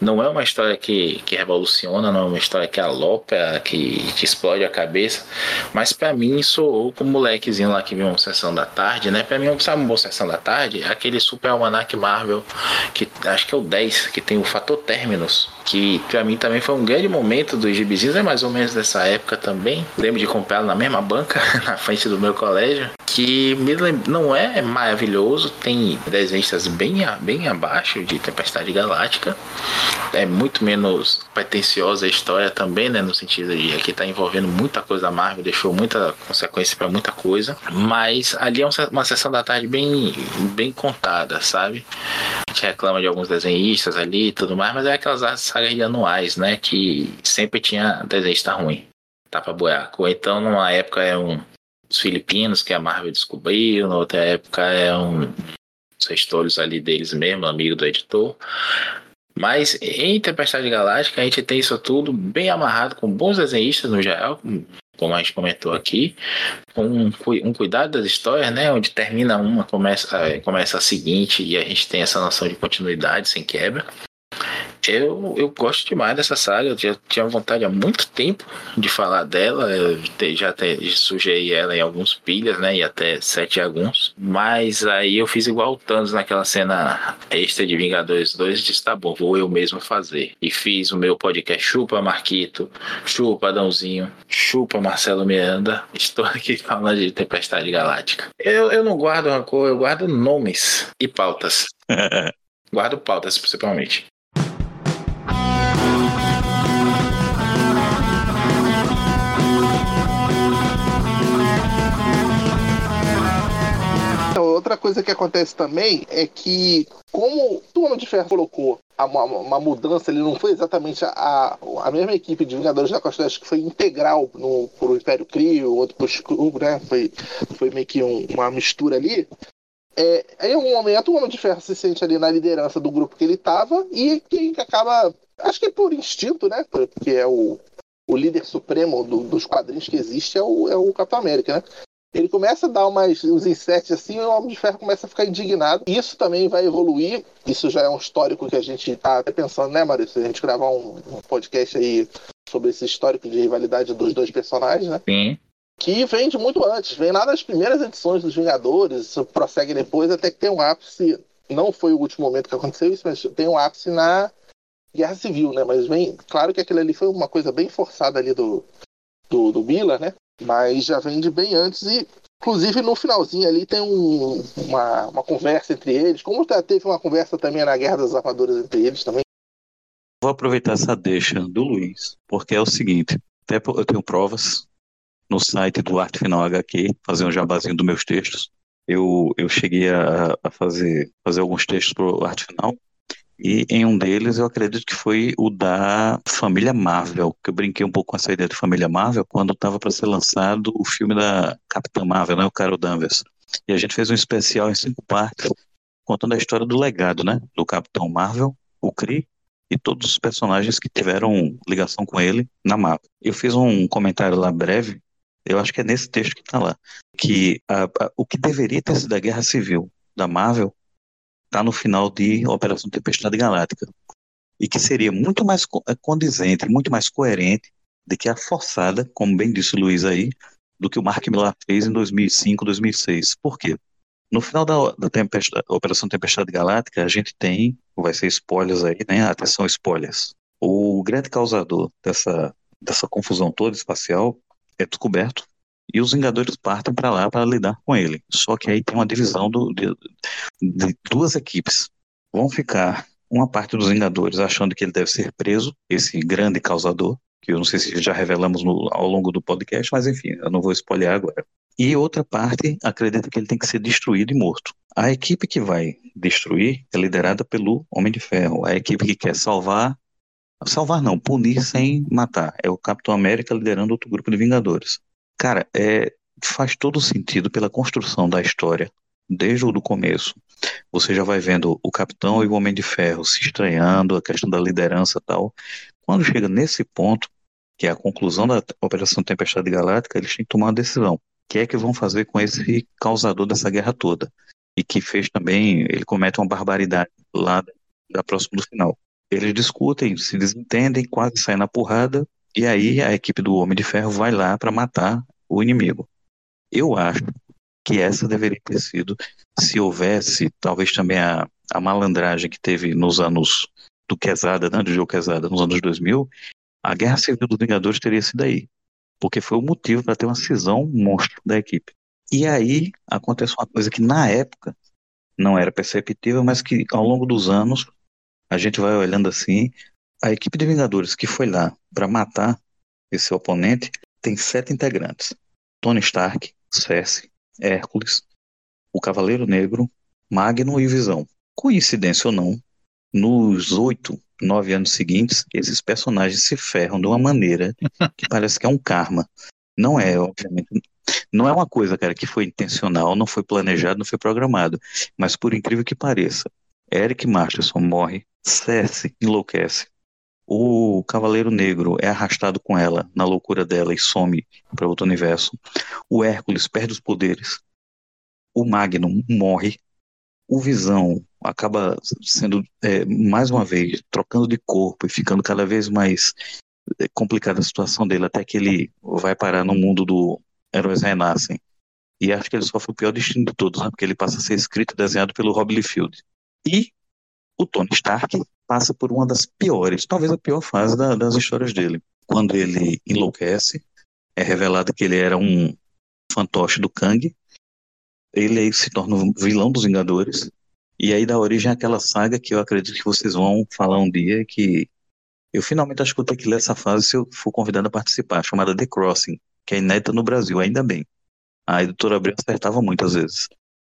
Não é uma história que, que revoluciona, não é uma história que alopa, que te explode a cabeça, mas para mim soou com o molequezinho lá que viu uma sessão da tarde, né? Para mim, sabe uma boa sessão da tarde? Aquele Super Almanac Marvel, que acho que é o 10, que tem o fator que para mim também foi um grande momento dos gibizinhos, é mais ou menos dessa época também. Lembro de comprá-lo na mesma banca, na frente do meu colégio, que me lembra, não é maravilhoso, tem desenhos bem, bem abaixo de Tempestade Galáctica, é muito menos pretensiosa a história também, né, no sentido de que tá envolvendo muita coisa da Marvel, deixou muita consequência para muita coisa, mas ali é uma sessão da tarde bem, bem contada, sabe? A gente reclama de alguns desenhistas ali e tudo mais, mas é aquelas sagas anuais, né? Que sempre tinha desenhista ruim. Tapa buraco. Ou então, numa época, é um os filipinos que a Marvel descobriu, na outra época é um os histórios ali deles mesmo, amigo do editor. Mas em Tempestade Galáctica a gente tem isso tudo bem amarrado com bons desenhistas no geral, como a gente comentou aqui, com um, um cuidado das histórias, né? Onde termina uma, começa, começa a seguinte e a gente tem essa noção de continuidade sem quebra. Eu, eu gosto demais dessa saga, eu já tinha vontade há muito tempo de falar dela, eu já até sujei ela em alguns pilhas, né, e até sete alguns, mas aí eu fiz igual o Thanos naquela cena extra de Vingadores 2 e disse, tá bom, vou eu mesmo fazer. E fiz o meu podcast Chupa Marquito, Chupa Adãozinho, Chupa Marcelo Miranda, estou aqui falando de Tempestade Galáctica. Eu, eu não guardo rancor, eu guardo nomes e pautas. guardo pautas, principalmente. Outra coisa que acontece também é que, como o Homem de Ferro colocou uma, uma, mudança, ele não foi exatamente a, a mesma equipe de Vingadores da Costa Oeste que foi integral no, pro Império Crio, outro pro Skrull, né? Foi, foi meio que um, uma mistura ali. É, em algum momento o Homem de Ferro se sente ali na liderança do grupo que ele estava e quem acaba, acho que por instinto, né? Porque é o, o líder supremo do, dos quadrinhos que existe é o, é o Capitão América, né? Ele começa a dar umas, uns insets assim e o Homem de Ferro começa a ficar indignado. Isso também vai evoluir. Isso já é um histórico que a gente tá até pensando, né, Maurício? A gente gravar um, um podcast aí sobre esse histórico de rivalidade dos dois personagens, né? Sim. Que vem de muito antes, vem lá das primeiras edições dos Vingadores, prossegue depois, até que tem um ápice. Não foi o último momento que aconteceu isso, mas tem um ápice na Guerra Civil, né? Mas vem, claro que aquilo ali foi uma coisa bem forçada ali do, do, do Miller, né? Mas já vem de bem antes e Inclusive, no finalzinho ali tem um, uma, uma conversa entre eles. Como já teve uma conversa também na Guerra das Armaduras entre eles também. Vou aproveitar essa deixa do Luiz, porque é o seguinte: até eu tenho provas no site do Arte Final HQ, fazer um jabazinho dos meus textos. Eu, eu cheguei a, a fazer, fazer alguns textos para o Arte Final, e em um deles eu acredito que foi o da família Marvel, que eu brinquei um pouco com essa ideia de família Marvel quando estava para ser lançado o filme da Capitã Marvel, né, o Carol Danvers. E a gente fez um especial em cinco partes contando a história do legado, né, do Capitão Marvel, o Kree e todos os personagens que tiveram ligação com ele na Marvel. Eu fiz um comentário lá breve, eu acho que é nesse texto que está lá, que a, a, o que deveria ter sido a Guerra Civil da Marvel está no final de Operação Tempestade Galáctica. E que seria muito mais eh, condizente, muito mais coerente do que a forçada, como bem disse o Luiz aí, do que o Mark Millar fez em 2005, 2006. Por quê? No final da, da tempestade, Operação Tempestade Galáctica, a gente tem, vai ser spoilers aí, né? Atenção, spoilers. O grande causador dessa, dessa confusão toda espacial é descoberto e os Vingadores partem para lá para lidar com ele. Só que aí tem uma divisão do, de, de, duas equipes. Vão ficar uma parte dos Vingadores achando que ele deve ser preso, esse grande causador, que eu não sei se já revelamos no, ao longo do podcast, mas enfim, eu não vou spoiler agora. E outra parte acredita que ele tem que ser destruído e morto. A equipe que vai destruir é liderada pelo Homem de Ferro. A equipe que quer salvar Salvar não, punir sem matar. É o Capitão América liderando outro grupo de Vingadores. Cara, é, faz todo sentido pela construção da história, desde o do começo. Você já vai vendo o Capitão e o Homem de Ferro se estranhando, a questão da liderança e tal. Quando chega nesse ponto, que é a conclusão da Operação Tempestade Galáctica, eles têm que tomar uma decisão. O que é que vão fazer com esse causador dessa guerra toda? E que fez também, ele comete uma barbaridade lá da próxima do final. Eles discutem, se desentendem, quase saem na porrada, e aí a equipe do Homem de Ferro vai lá para matar o inimigo. Eu acho que essa deveria ter sido, se houvesse, talvez também a, a malandragem que teve nos anos do Quesada, né, do jogo Quesada, nos anos 2000, a Guerra Civil dos Vingadores teria sido aí. Porque foi o motivo para ter uma cisão monstro da equipe. E aí acontece uma coisa que na época não era perceptível, mas que ao longo dos anos a gente vai olhando assim a equipe de Vingadores que foi lá para matar esse oponente tem sete integrantes: Tony Stark, Cersei, Hércules, o Cavaleiro Negro, Magno e Visão. Coincidência ou não, nos oito, nove anos seguintes, esses personagens se ferram de uma maneira que parece que é um karma. Não é, obviamente. Não é uma coisa, cara, que foi intencional, não foi planejado, não foi programado. Mas por incrível que pareça, Eric Masterson morre, Cersei enlouquece, o Cavaleiro Negro é arrastado com ela na loucura dela e some para outro universo. O Hércules perde os poderes. O Magnum morre. O Visão acaba sendo, é, mais uma vez, trocando de corpo e ficando cada vez mais é, complicada a situação dele, até que ele vai parar no mundo do Heróis Renascem. E acho que ele sofre o pior destino de todos, né? porque ele passa a ser escrito e desenhado pelo Rob Liefeld. E o Tony Stark passa por uma das piores, talvez a pior fase da, das histórias dele. Quando ele enlouquece, é revelado que ele era um fantoche do Kang, ele se torna o vilão dos Vingadores, e aí dá origem àquela saga que eu acredito que vocês vão falar um dia, que eu finalmente acho que vou ter que ler essa fase se eu for convidado a participar, chamada The Crossing, que é inédita no Brasil, ainda bem. A editora Abril acertava muitas vezes.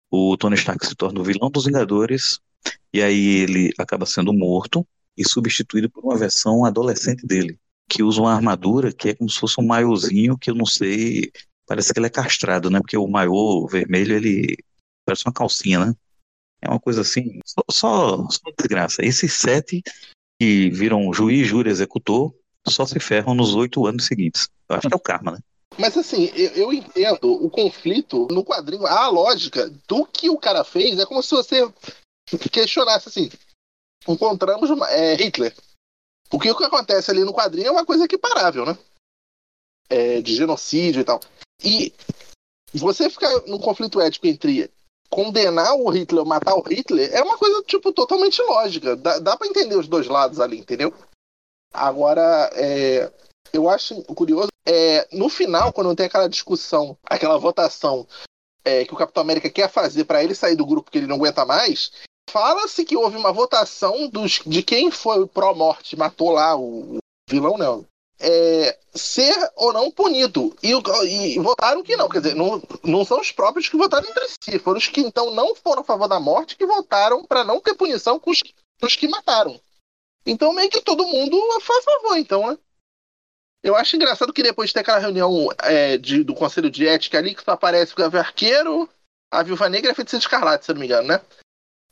O Tony Stark se torna o vilão dos Vingadores, e aí ele acaba sendo morto e substituído por uma versão adolescente dele, que usa uma armadura que é como se fosse um maiozinho que eu não sei, parece que ele é castrado, né? Porque o maiô vermelho ele parece uma calcinha, né? É uma coisa assim, só, só, só desgraça. Esses sete que viram juiz, júri, executor, só se ferram nos oito anos seguintes. Eu acho que é o karma, né? Mas assim, eu, eu, entendo o conflito no quadrinho, a lógica do que o cara fez é como se você questionasse assim: encontramos é, Hitler. Porque o que acontece ali no quadrinho é uma coisa equiparável, né? É, de genocídio e tal. E você ficar no conflito ético entre condenar o Hitler ou matar o Hitler é uma coisa, tipo, totalmente lógica. Dá, dá para entender os dois lados ali, entendeu? Agora, é, eu acho curioso, é, no final, quando tem aquela discussão, aquela votação é, que o Capitão América quer fazer para ele sair do grupo que ele não aguenta mais, fala-se que houve uma votação dos, de quem foi o pró-morte, matou lá o, o vilão, né? É, ser ou não punido. E, e, votaram que não. Quer dizer, não, não são os próprios que votaram entre si. Foram os que então não foram a favor da morte que votaram para não ter punição com os, os, que mataram. Então, meio que todo mundo foi a favor, então, né? Eu acho engraçado que depois de ter aquela reunião é, de, do Conselho de Ética ali, que só aparece o Gavião Arqueiro, a Viúva Negra e a Feiticeira Escarlate, se não me engano, né?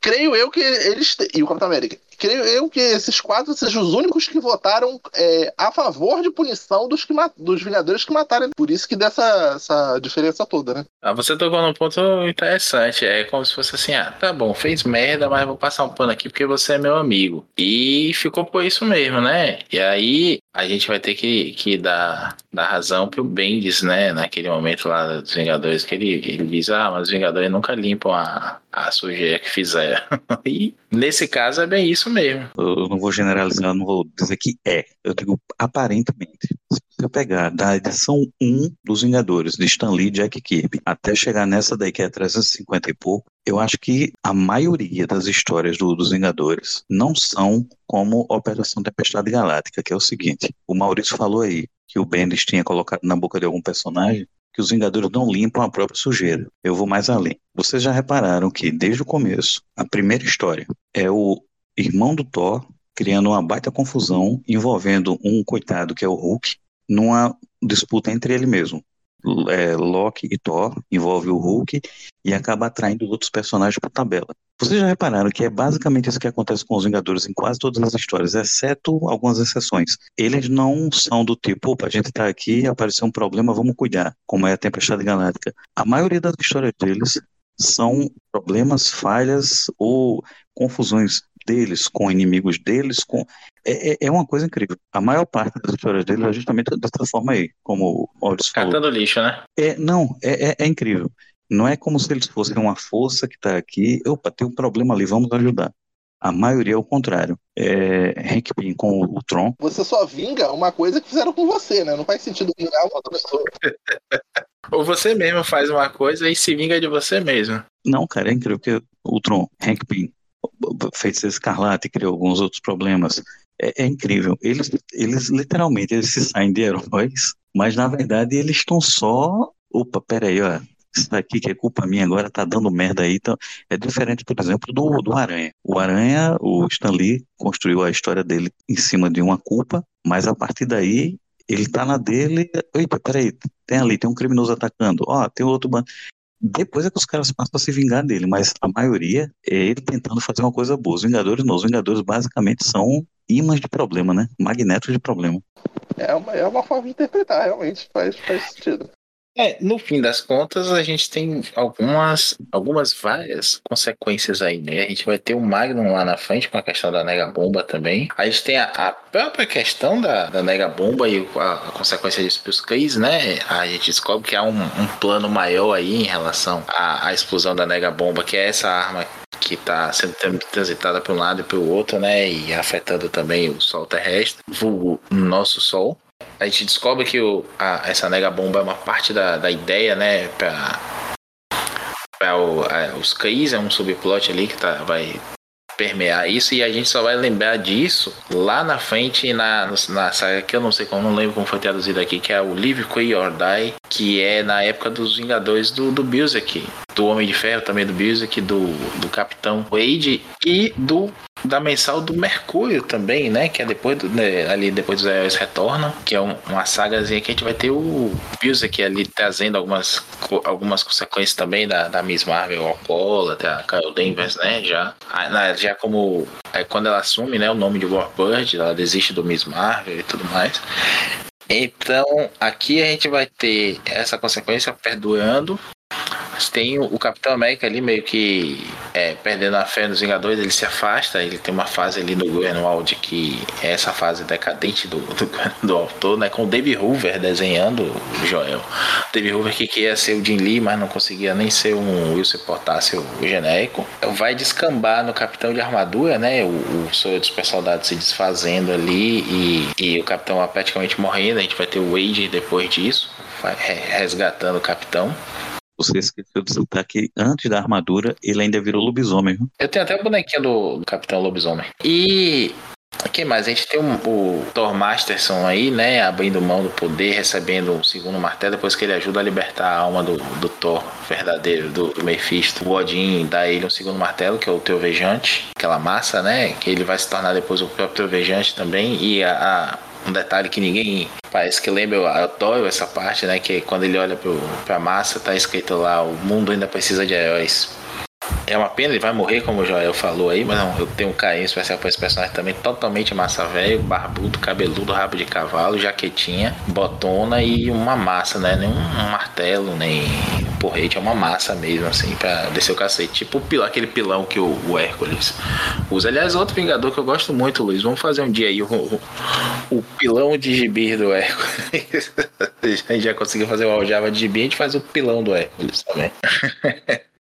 Creio eu que eles. E o Capitão América. Creio eu que esses quatro sejam os únicos que votaram é, a favor de punição dos, que, dos Vingadores que mataram. Por isso que dessa essa diferença toda, né? Ah, você tocou num ponto interessante. É como se fosse assim: ah, tá bom, fez merda, mas vou passar um pano aqui porque você é meu amigo. E ficou por isso mesmo, né? E aí a gente vai ter que, que dar, dar razão pro Bendis, né? Naquele momento lá dos Vingadores, que ele, ele diz: ah, mas os Vingadores nunca limpam a, a sujeira que fizeram. e nesse caso é bem isso mesmo. Eu não vou generalizar, não vou dizer que é. Eu digo aparentemente. Se você pegar da edição 1 dos Vingadores, de Stan Lee e Jack Kirby, até chegar nessa daí que é 350 e pouco, eu acho que a maioria das histórias do, dos Vingadores não são como Operação Tempestade Galáctica, que é o seguinte: o Maurício falou aí que o Bendis tinha colocado na boca de algum personagem que os Vingadores não limpam a própria sujeira. Eu vou mais além. Vocês já repararam que, desde o começo, a primeira história é o irmão do Thor criando uma baita confusão envolvendo um coitado que é o Hulk numa disputa entre ele mesmo é, Loki e Thor, envolve o Hulk e acaba atraindo outros personagens para tabela. Vocês já repararam que é basicamente isso que acontece com os Vingadores em quase todas as histórias, exceto algumas exceções. Eles não são do tipo, opa, a gente tá aqui, apareceu um problema, vamos cuidar, como é a Tempestade Galáctica. A maioria das histórias deles são problemas, falhas ou confusões deles, com inimigos deles, com é, é, é uma coisa incrível. A maior parte das histórias deles é justamente dessa forma aí, como o Aldis falou. Catando lixo, né? É, não, é, é, é incrível. Não é como se eles fossem uma força que está aqui, opa, tem um problema ali, vamos ajudar. A maioria é o contrário. É Hank Pym com o Tron. Você só vinga uma coisa que fizeram com você, né? Não faz sentido vingar uma outra pessoa. Ou você mesmo faz uma coisa e se vinga de você mesmo. Não, cara, é incrível, porque o Tron, Hank Pym, Feiticeiro Escarlate criou alguns outros problemas. É, é, incrível. Eles, eles literalmente eles se saem de heróis, mas na verdade eles estão só. Opa, peraí, ó. Isso daqui que é culpa minha agora tá dando merda aí. Então, é diferente, por exemplo, do, do Aranha. O Aranha, o Stan Lee construiu a história dele em cima de uma culpa, mas a partir daí ele tá na dele. Eita, peraí, tem ali, tem um criminoso atacando. Ó, tem outro. Depois é que os caras passam a se vingar dele, mas a maioria é ele tentando fazer uma coisa boa. Os Vingadores não. Os Vingadores basicamente são imãs de problema, né? Magnetos de problema. É uma, é uma forma de interpretar, realmente. Faz, faz sentido. É, no fim das contas, a gente tem algumas, algumas várias consequências aí, né? A gente vai ter o Magnum lá na frente com a questão da nega bomba também. A gente tem a, a própria questão da, da nega bomba e a, a consequência disso para os Cris, né? A gente descobre que há um, um plano maior aí em relação à, à explosão da nega bomba, que é essa arma que está sendo transitada para um lado e para o outro, né? E afetando também o Sol terrestre, o nosso Sol a gente descobre que o, a, essa nega bomba é uma parte da, da ideia, né, para os CAIs, é um subplot ali que tá, vai permear isso e a gente só vai lembrar disso lá na frente na, na saga que eu não sei como, não lembro como foi traduzido aqui, que é o Live Free or Die, que é na época dos Vingadores do, do Music, do Homem de Ferro também do Music, do, do Capitão Wade e do da mensal do Mercúrio também, né? Que é depois do, né, ali depois dos Heróis Retornam, que é um, uma sagazinha que a gente vai ter o Music ali trazendo algumas, algumas consequências também da, da Miss Marvel até a Carol Danvers, né? Já, já como é, quando ela assume né, o nome de Warbird, ela desiste do Miss Marvel e tudo mais. Então, aqui a gente vai ter essa consequência perdurando tem o Capitão América ali meio que é, perdendo a fé nos Vingadores, ele se afasta, ele tem uma fase ali no Greenwald que é essa fase decadente do, do, do autor, né? Com o David Hoover desenhando o Joel. O David Hoover que queria ser o Jim Lee, mas não conseguia nem ser um Wilson Portácio genérico. Vai descambar no Capitão de Armadura, né? O, o sonho dos soldados se desfazendo ali e, e o Capitão praticamente morrendo. A gente vai ter o Wade depois disso, resgatando o Capitão. Você esqueceu de citar que antes da armadura ele ainda virou lobisomem. Viu? Eu tenho até o bonequinho do, do Capitão Lobisomem. E quem mais? A gente tem um, o Thor Masterson aí, né? Abrindo mão do poder, recebendo o segundo martelo, depois que ele ajuda a libertar a alma do, do Thor verdadeiro, do, do Mephisto. O Odin dá a ele um segundo martelo, que é o Teovejante, aquela massa, né? Que ele vai se tornar depois o próprio Teovejante também. E a, a um detalhe que ninguém parece que lembra, eu adoro essa parte, né? Que quando ele olha pro, pra massa, tá escrito lá: o mundo ainda precisa de heróis. É uma pena, ele vai morrer, como o Joel falou aí, mas não, eu tenho um carinho especial por esse personagem também, totalmente massa velho, barbudo, cabeludo, rabo de cavalo, jaquetinha, botona e uma massa, né? Nem um martelo, nem um porrete, é uma massa mesmo, assim, pra descer o cacete. Tipo aquele pilão que o, o, Hércules usa. Aliás, outro Vingador que eu gosto muito, Luiz, vamos fazer um dia aí o, o, o pilão de gibi do Hércules. a gente já conseguiu fazer o aljava de gibi, a gente faz o pilão do Hércules também.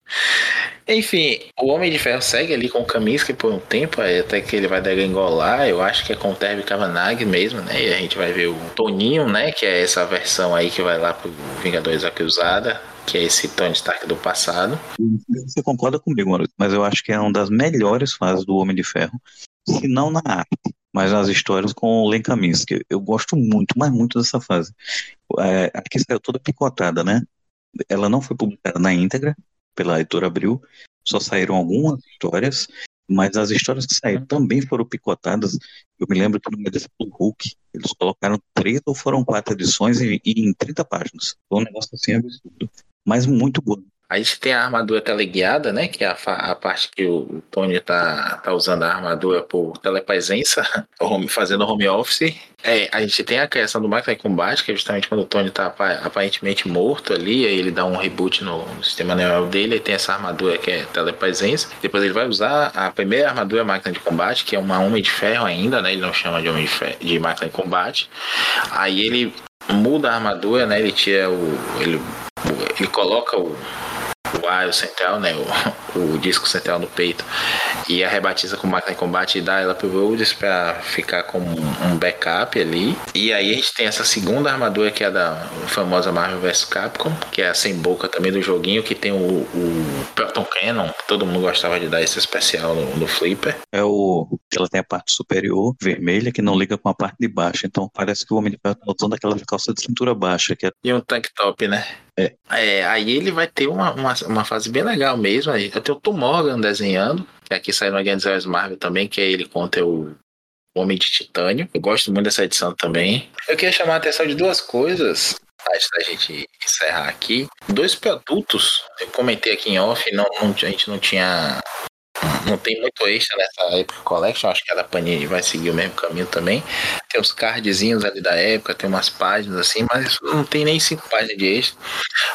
Enfim, o Homem de Ferro segue ali com o Kaminsky por um tempo, até que ele vai degringolar. Eu acho que é com o Terry Kavanagh mesmo, né? E a gente vai ver o Toninho, né? Que é essa versão aí que vai lá pro Vingadores Acusada, que é esse Tony Stark do passado. Você concorda comigo, Maurício, mas eu acho que é uma das melhores fases do Homem de Ferro, se não na arte, mas nas histórias com o Len Kaminsky. Eu gosto muito, mas muito dessa fase. É, aqui saiu toda picotada, né? Ela não foi publicada na íntegra, pela editora Abril, só saíram algumas histórias, mas as histórias que saíram também foram picotadas. Eu me lembro que no desse Hulk, eles colocaram três ou foram quatro edições em, em 30 páginas. Foi um negócio assim absurdo, mas muito bom. A gente tem a armadura teleguiada, né? Que é a, a parte que o Tony tá, tá usando a armadura por telepresença, fazendo home office. É, a gente tem a criação do máquina de combate, que é justamente quando o Tony tá aparentemente morto ali, aí ele dá um reboot no, no sistema neural dele, e tem essa armadura que é telepresença. Depois ele vai usar a primeira armadura máquina de combate, que é uma homem de ferro ainda, né? Ele não chama de homem de, ferro, de máquina de combate. Aí ele muda a armadura, né? Ele tira o. Ele, ele coloca o o ar central, né? O, o disco central no peito. E a rebatiza com máquina de combate e dá ela pro Rhodes pra ficar com um backup ali. E aí a gente tem essa segunda armadura que é da famosa Marvel vs Capcom, que é a sem boca também do joguinho, que tem o, o Proton Cannon, que todo mundo gostava de dar esse especial no, no Flipper. É o. Ela tem a parte superior vermelha que não liga com a parte de baixo. Então parece que o Homem de Ferro tá usando aquela calça de cintura baixa. Que é... E um tank top, né? É. é. aí ele vai ter uma, uma, uma fase bem legal mesmo. Aí tenho o Tom Morgan desenhando, que aqui saiu no Grandes Heróis Marvel também, que é ele contra o Homem de Titânio. Eu gosto muito dessa edição também. Eu queria chamar a atenção de duas coisas antes da gente encerrar aqui. Dois produtos, eu comentei aqui em off, não, não a gente não tinha não tem muito extra nessa época collection, acho que a da Panini vai seguir o mesmo caminho também. Tem os cardzinhos ali da época, tem umas páginas assim, mas não tem nem cinco páginas de extra.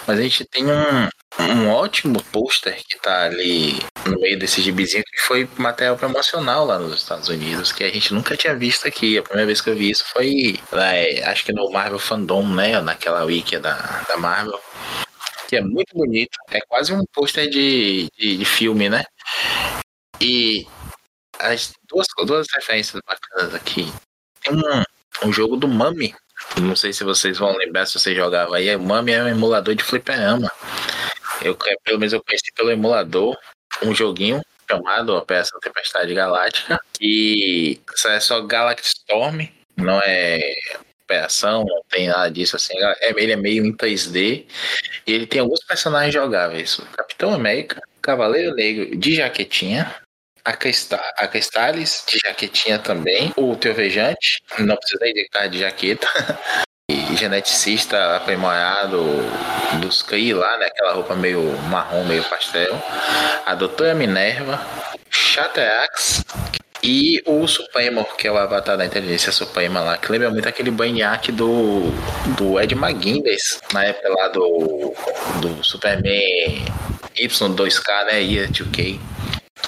Mas a gente tem um, um ótimo pôster que tá ali no meio desse gibizinho que foi material promocional lá nos Estados Unidos, que a gente nunca tinha visto aqui. A primeira vez que eu vi isso foi, é, acho que no Marvel Fandom, né? Naquela wiki da, da Marvel que é muito bonito. É quase um pôster de, de, de, filme, né? E as duas, duas referências bacanas aqui. Tem um, um jogo do Mami. Não sei se vocês vão lembrar se vocês jogavam aí. O Mami é um emulador de fliperama. Eu, pelo menos eu conheci pelo emulador um joguinho chamado Operação Tempestade Galáctica. E é só Galaxy Storm, não é operação, não tem nada disso assim. É, ele é meio em 3D. E ele tem alguns personagens jogáveis. Capitão América, Cavaleiro Negro de jaquetinha, a, Crista, a Cristales de jaquetinha também, o Teovejante, não precisa ir de jaqueta, e geneticista aprimorado dos CRI lá, né? Aquela roupa meio marrom, meio pastel, a Doutora Minerva, Chaterax, E o Supremo, que é o avatar da inteligência suprema lá, que lembra muito aquele banhaque do, do Ed McGuinness, na época lá do, do Superman Y2K, né? Year 2K.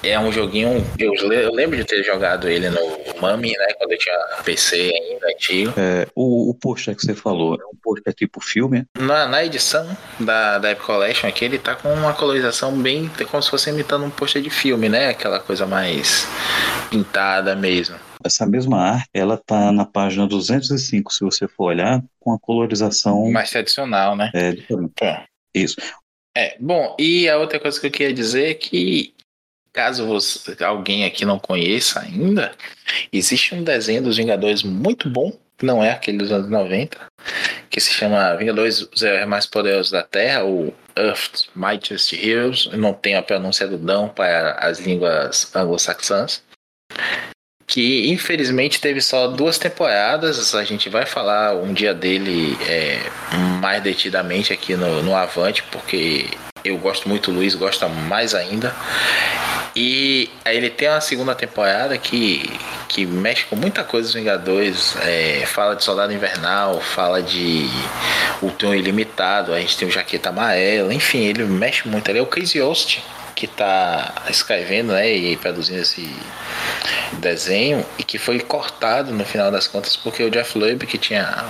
É um joguinho. Eu, eu, lembro de ter jogado ele no Mami, né? Quando eu tinha PC ainda antigo. É, o, o pôster que você falou é um pôster tipo filme? Na, na edição da, da Epic Collection aqui, ele tá com uma colorização bem. como se fosse imitando um pôster de filme, né? Aquela coisa mais pintada mesmo. Essa mesma arte, ela tá na página 205, se você for olhar, com a colorização. Mais tradicional, né? É, diferente. É. Isso. É, bom, e a outra coisa que eu queria dizer é que Caso você, alguém aqui não conheça ainda, existe um desenho dos Vingadores muito bom, que não é aquele dos anos 90, que se chama Vingadores os Heróis Mais Poderosos da Terra, ou Earth's Mightiest Heroes, não tem a pronúncia do dão para as línguas anglo-saxãs, que infelizmente teve só duas temporadas, a gente vai falar um dia dele é, mais detidamente aqui no, no Avante, porque eu gosto muito, o Luiz gosta mais ainda. E aí ele tem uma segunda temporada que, que mexe com muita coisa dos Vingadores. É, fala de Soldado Invernal, fala de Ultron Ilimitado, a gente tem o Jaqueta Amarela, enfim, ele mexe muito. Ele é o Chris Yost que está escrevendo né, e produzindo esse desenho e que foi cortado no final das contas porque o Jeff Loeb, que tinha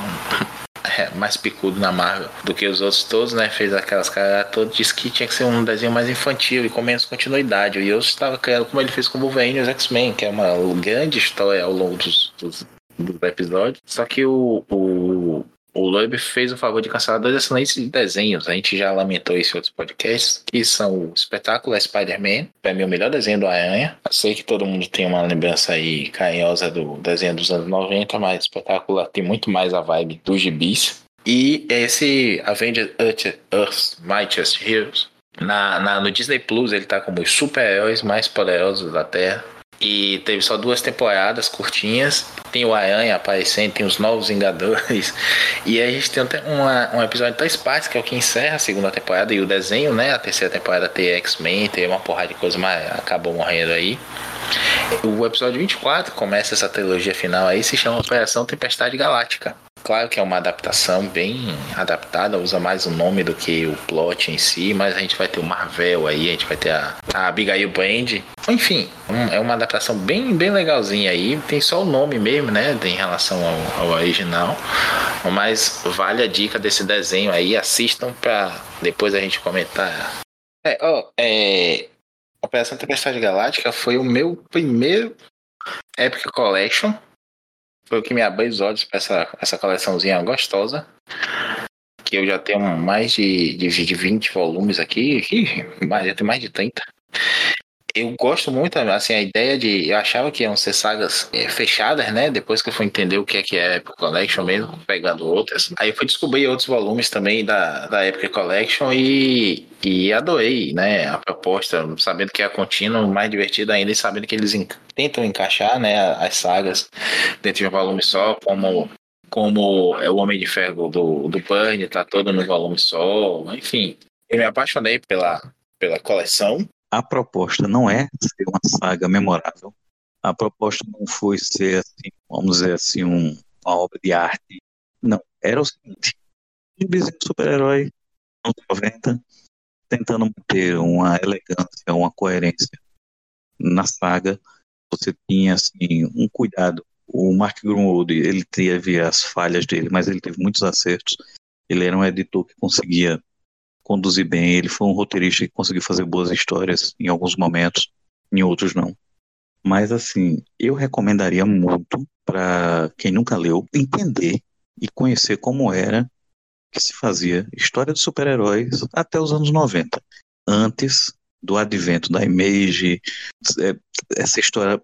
é, mais picudo na Marvel do que os outros todos, né? Fez aquelas caras todas, disse que tinha que ser um desenho mais infantil e com menos continuidade. E eu estava criando como ele fez com o Wolverine e os X-Men, que é uma grande história ao longo dos, dos, dos episódios. Só que o, o, o Loeb fez o favor de cancelar dois excelentes desenhos. A gente já lamentou isso em outros podcasts, que são o espetáculo Spider-Man, para mim o melhor desenho do Aranha. Sei que todo mundo tem uma lembrança aí carinhosa do desenho dos anos 90, mas o espetáculo tem muito mais a vibe dos gibis. E esse Avengers Earth Mightiest Heroes, na, na, no Disney Plus ele tá como os super-heróis mais poderosos da Terra. E teve só duas temporadas curtinhas. Tem o Aranha aparecendo, tem os novos Vingadores. E a gente tem uma, um episódio da Spice, que é o que encerra a segunda temporada. E o desenho, né? A terceira temporada tem X-Men, tem uma porrada de coisa, mas acabou morrendo aí. O episódio 24 começa essa trilogia final aí, se chama Operação Tempestade Galáctica. Claro que é uma adaptação bem adaptada, usa mais o nome do que o plot em si, mas a gente vai ter o Marvel aí, a gente vai ter a, a Abigail Brand. Enfim, um, é uma adaptação bem, bem legalzinha aí. Tem só o nome mesmo, né, em relação ao, ao original. Mas vale a dica desse desenho aí, assistam pra depois a gente comentar. É, ó, é, Operação Tempestade Galáctica foi o meu primeiro Epic Collection foi o que me abriu os olhos para essa, essa coleçãozinha gostosa. Que eu já tenho mais de, de, de 20 volumes aqui. mais, já tenho mais de 30 eu gosto muito, assim, a ideia de. Eu achava que iam ser sagas é, fechadas, né? Depois que eu fui entender o que é que é Epic Collection mesmo, pegando outras. Aí eu fui descobrir outros volumes também da, da Epic Collection e, e adorei, né? A proposta, sabendo que é contínua, mais divertida ainda e sabendo que eles tentam encaixar, né? As sagas dentro de um volume só, como como é o Homem de Ferro do, do Burn, tá todo no volume só, enfim. Eu me apaixonei pela, pela coleção a proposta não é ser uma saga memorável. A proposta não foi ser, assim, vamos dizer assim, um, uma obra de arte. Não, era o seguinte: um super-herói, anos 90, tentando manter uma elegância, uma coerência na saga. Você tinha, assim, um cuidado. O Mark Grunwald, ele teve as falhas dele, mas ele teve muitos acertos. Ele era um editor que conseguia conduzir bem. Ele foi um roteirista que conseguiu fazer boas histórias em alguns momentos, em outros não. Mas assim, eu recomendaria muito para quem nunca leu entender e conhecer como era que se fazia história de super-heróis até os anos 90, antes do advento da Image. É, essa história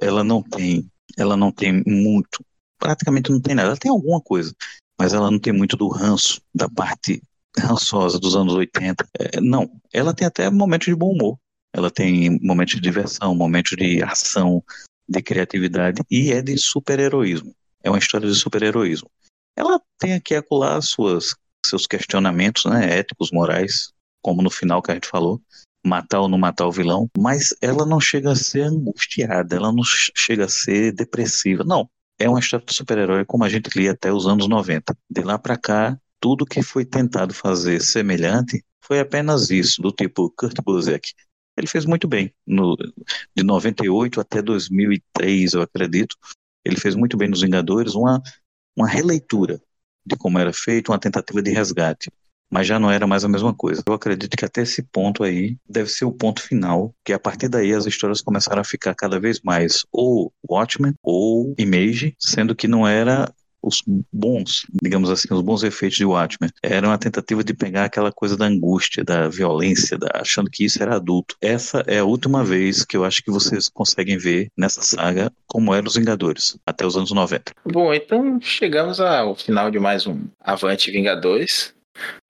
ela não tem, ela não tem muito, praticamente não tem nada. Ela tem alguma coisa, mas ela não tem muito do ranço da parte rançosa dos anos 80. É, não, ela tem até momentos de bom humor. Ela tem momentos de diversão, momentos de ação, de criatividade e é de super-heroísmo. É uma história de super-heroísmo. Ela tem aqui acolá suas seus questionamentos, né, éticos, morais, como no final que a gente falou, matar ou não matar o vilão, mas ela não chega a ser angustiada, ela não chega a ser depressiva. Não, é uma história de super-herói como a gente lia até os anos 90. De lá para cá, tudo que foi tentado fazer semelhante foi apenas isso, do tipo Kurt Busiek. Ele fez muito bem, no, de 98 até 2003, eu acredito. Ele fez muito bem nos Vingadores, uma, uma releitura de como era feito, uma tentativa de resgate mas já não era mais a mesma coisa. Eu acredito que até esse ponto aí deve ser o ponto final, que a partir daí as histórias começaram a ficar cada vez mais ou Watchmen ou Image, sendo que não era os bons, digamos assim, os bons efeitos de Watchmen. Era uma tentativa de pegar aquela coisa da angústia, da violência, da, achando que isso era adulto. Essa é a última vez que eu acho que vocês conseguem ver nessa saga como eram os Vingadores, até os anos 90. Bom, então chegamos ao final de mais um Avante Vingadores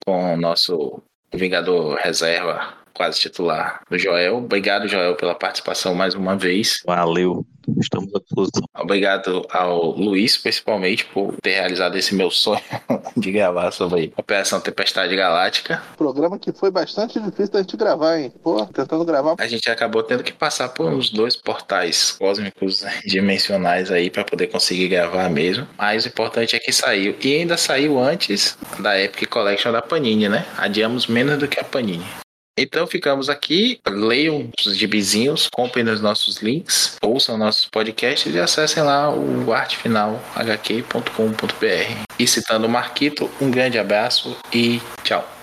com o nosso Vingador Reserva, quase titular, o Joel. Obrigado, Joel, pela participação mais uma vez. Valeu. Estamos à disposição. Obrigado ao Luiz, principalmente, por ter realizado esse meu sonho de gravar sobre a Operação Tempestade Galáctica. Programa que foi bastante difícil da gente gravar, hein? Pô, tentando gravar. A gente acabou tendo que passar por uns dois portais cósmicos dimensionais aí para poder conseguir gravar mesmo. Mas o importante é que saiu. E ainda saiu antes da Epic Collection da Panini, né? Adiamos menos do que a Panini. Então ficamos aqui, leiam os gibizinhos, comprem nos nossos links, ouçam nossos podcasts e acessem lá o artefinalhq.com.br. E citando o Marquito, um grande abraço e tchau.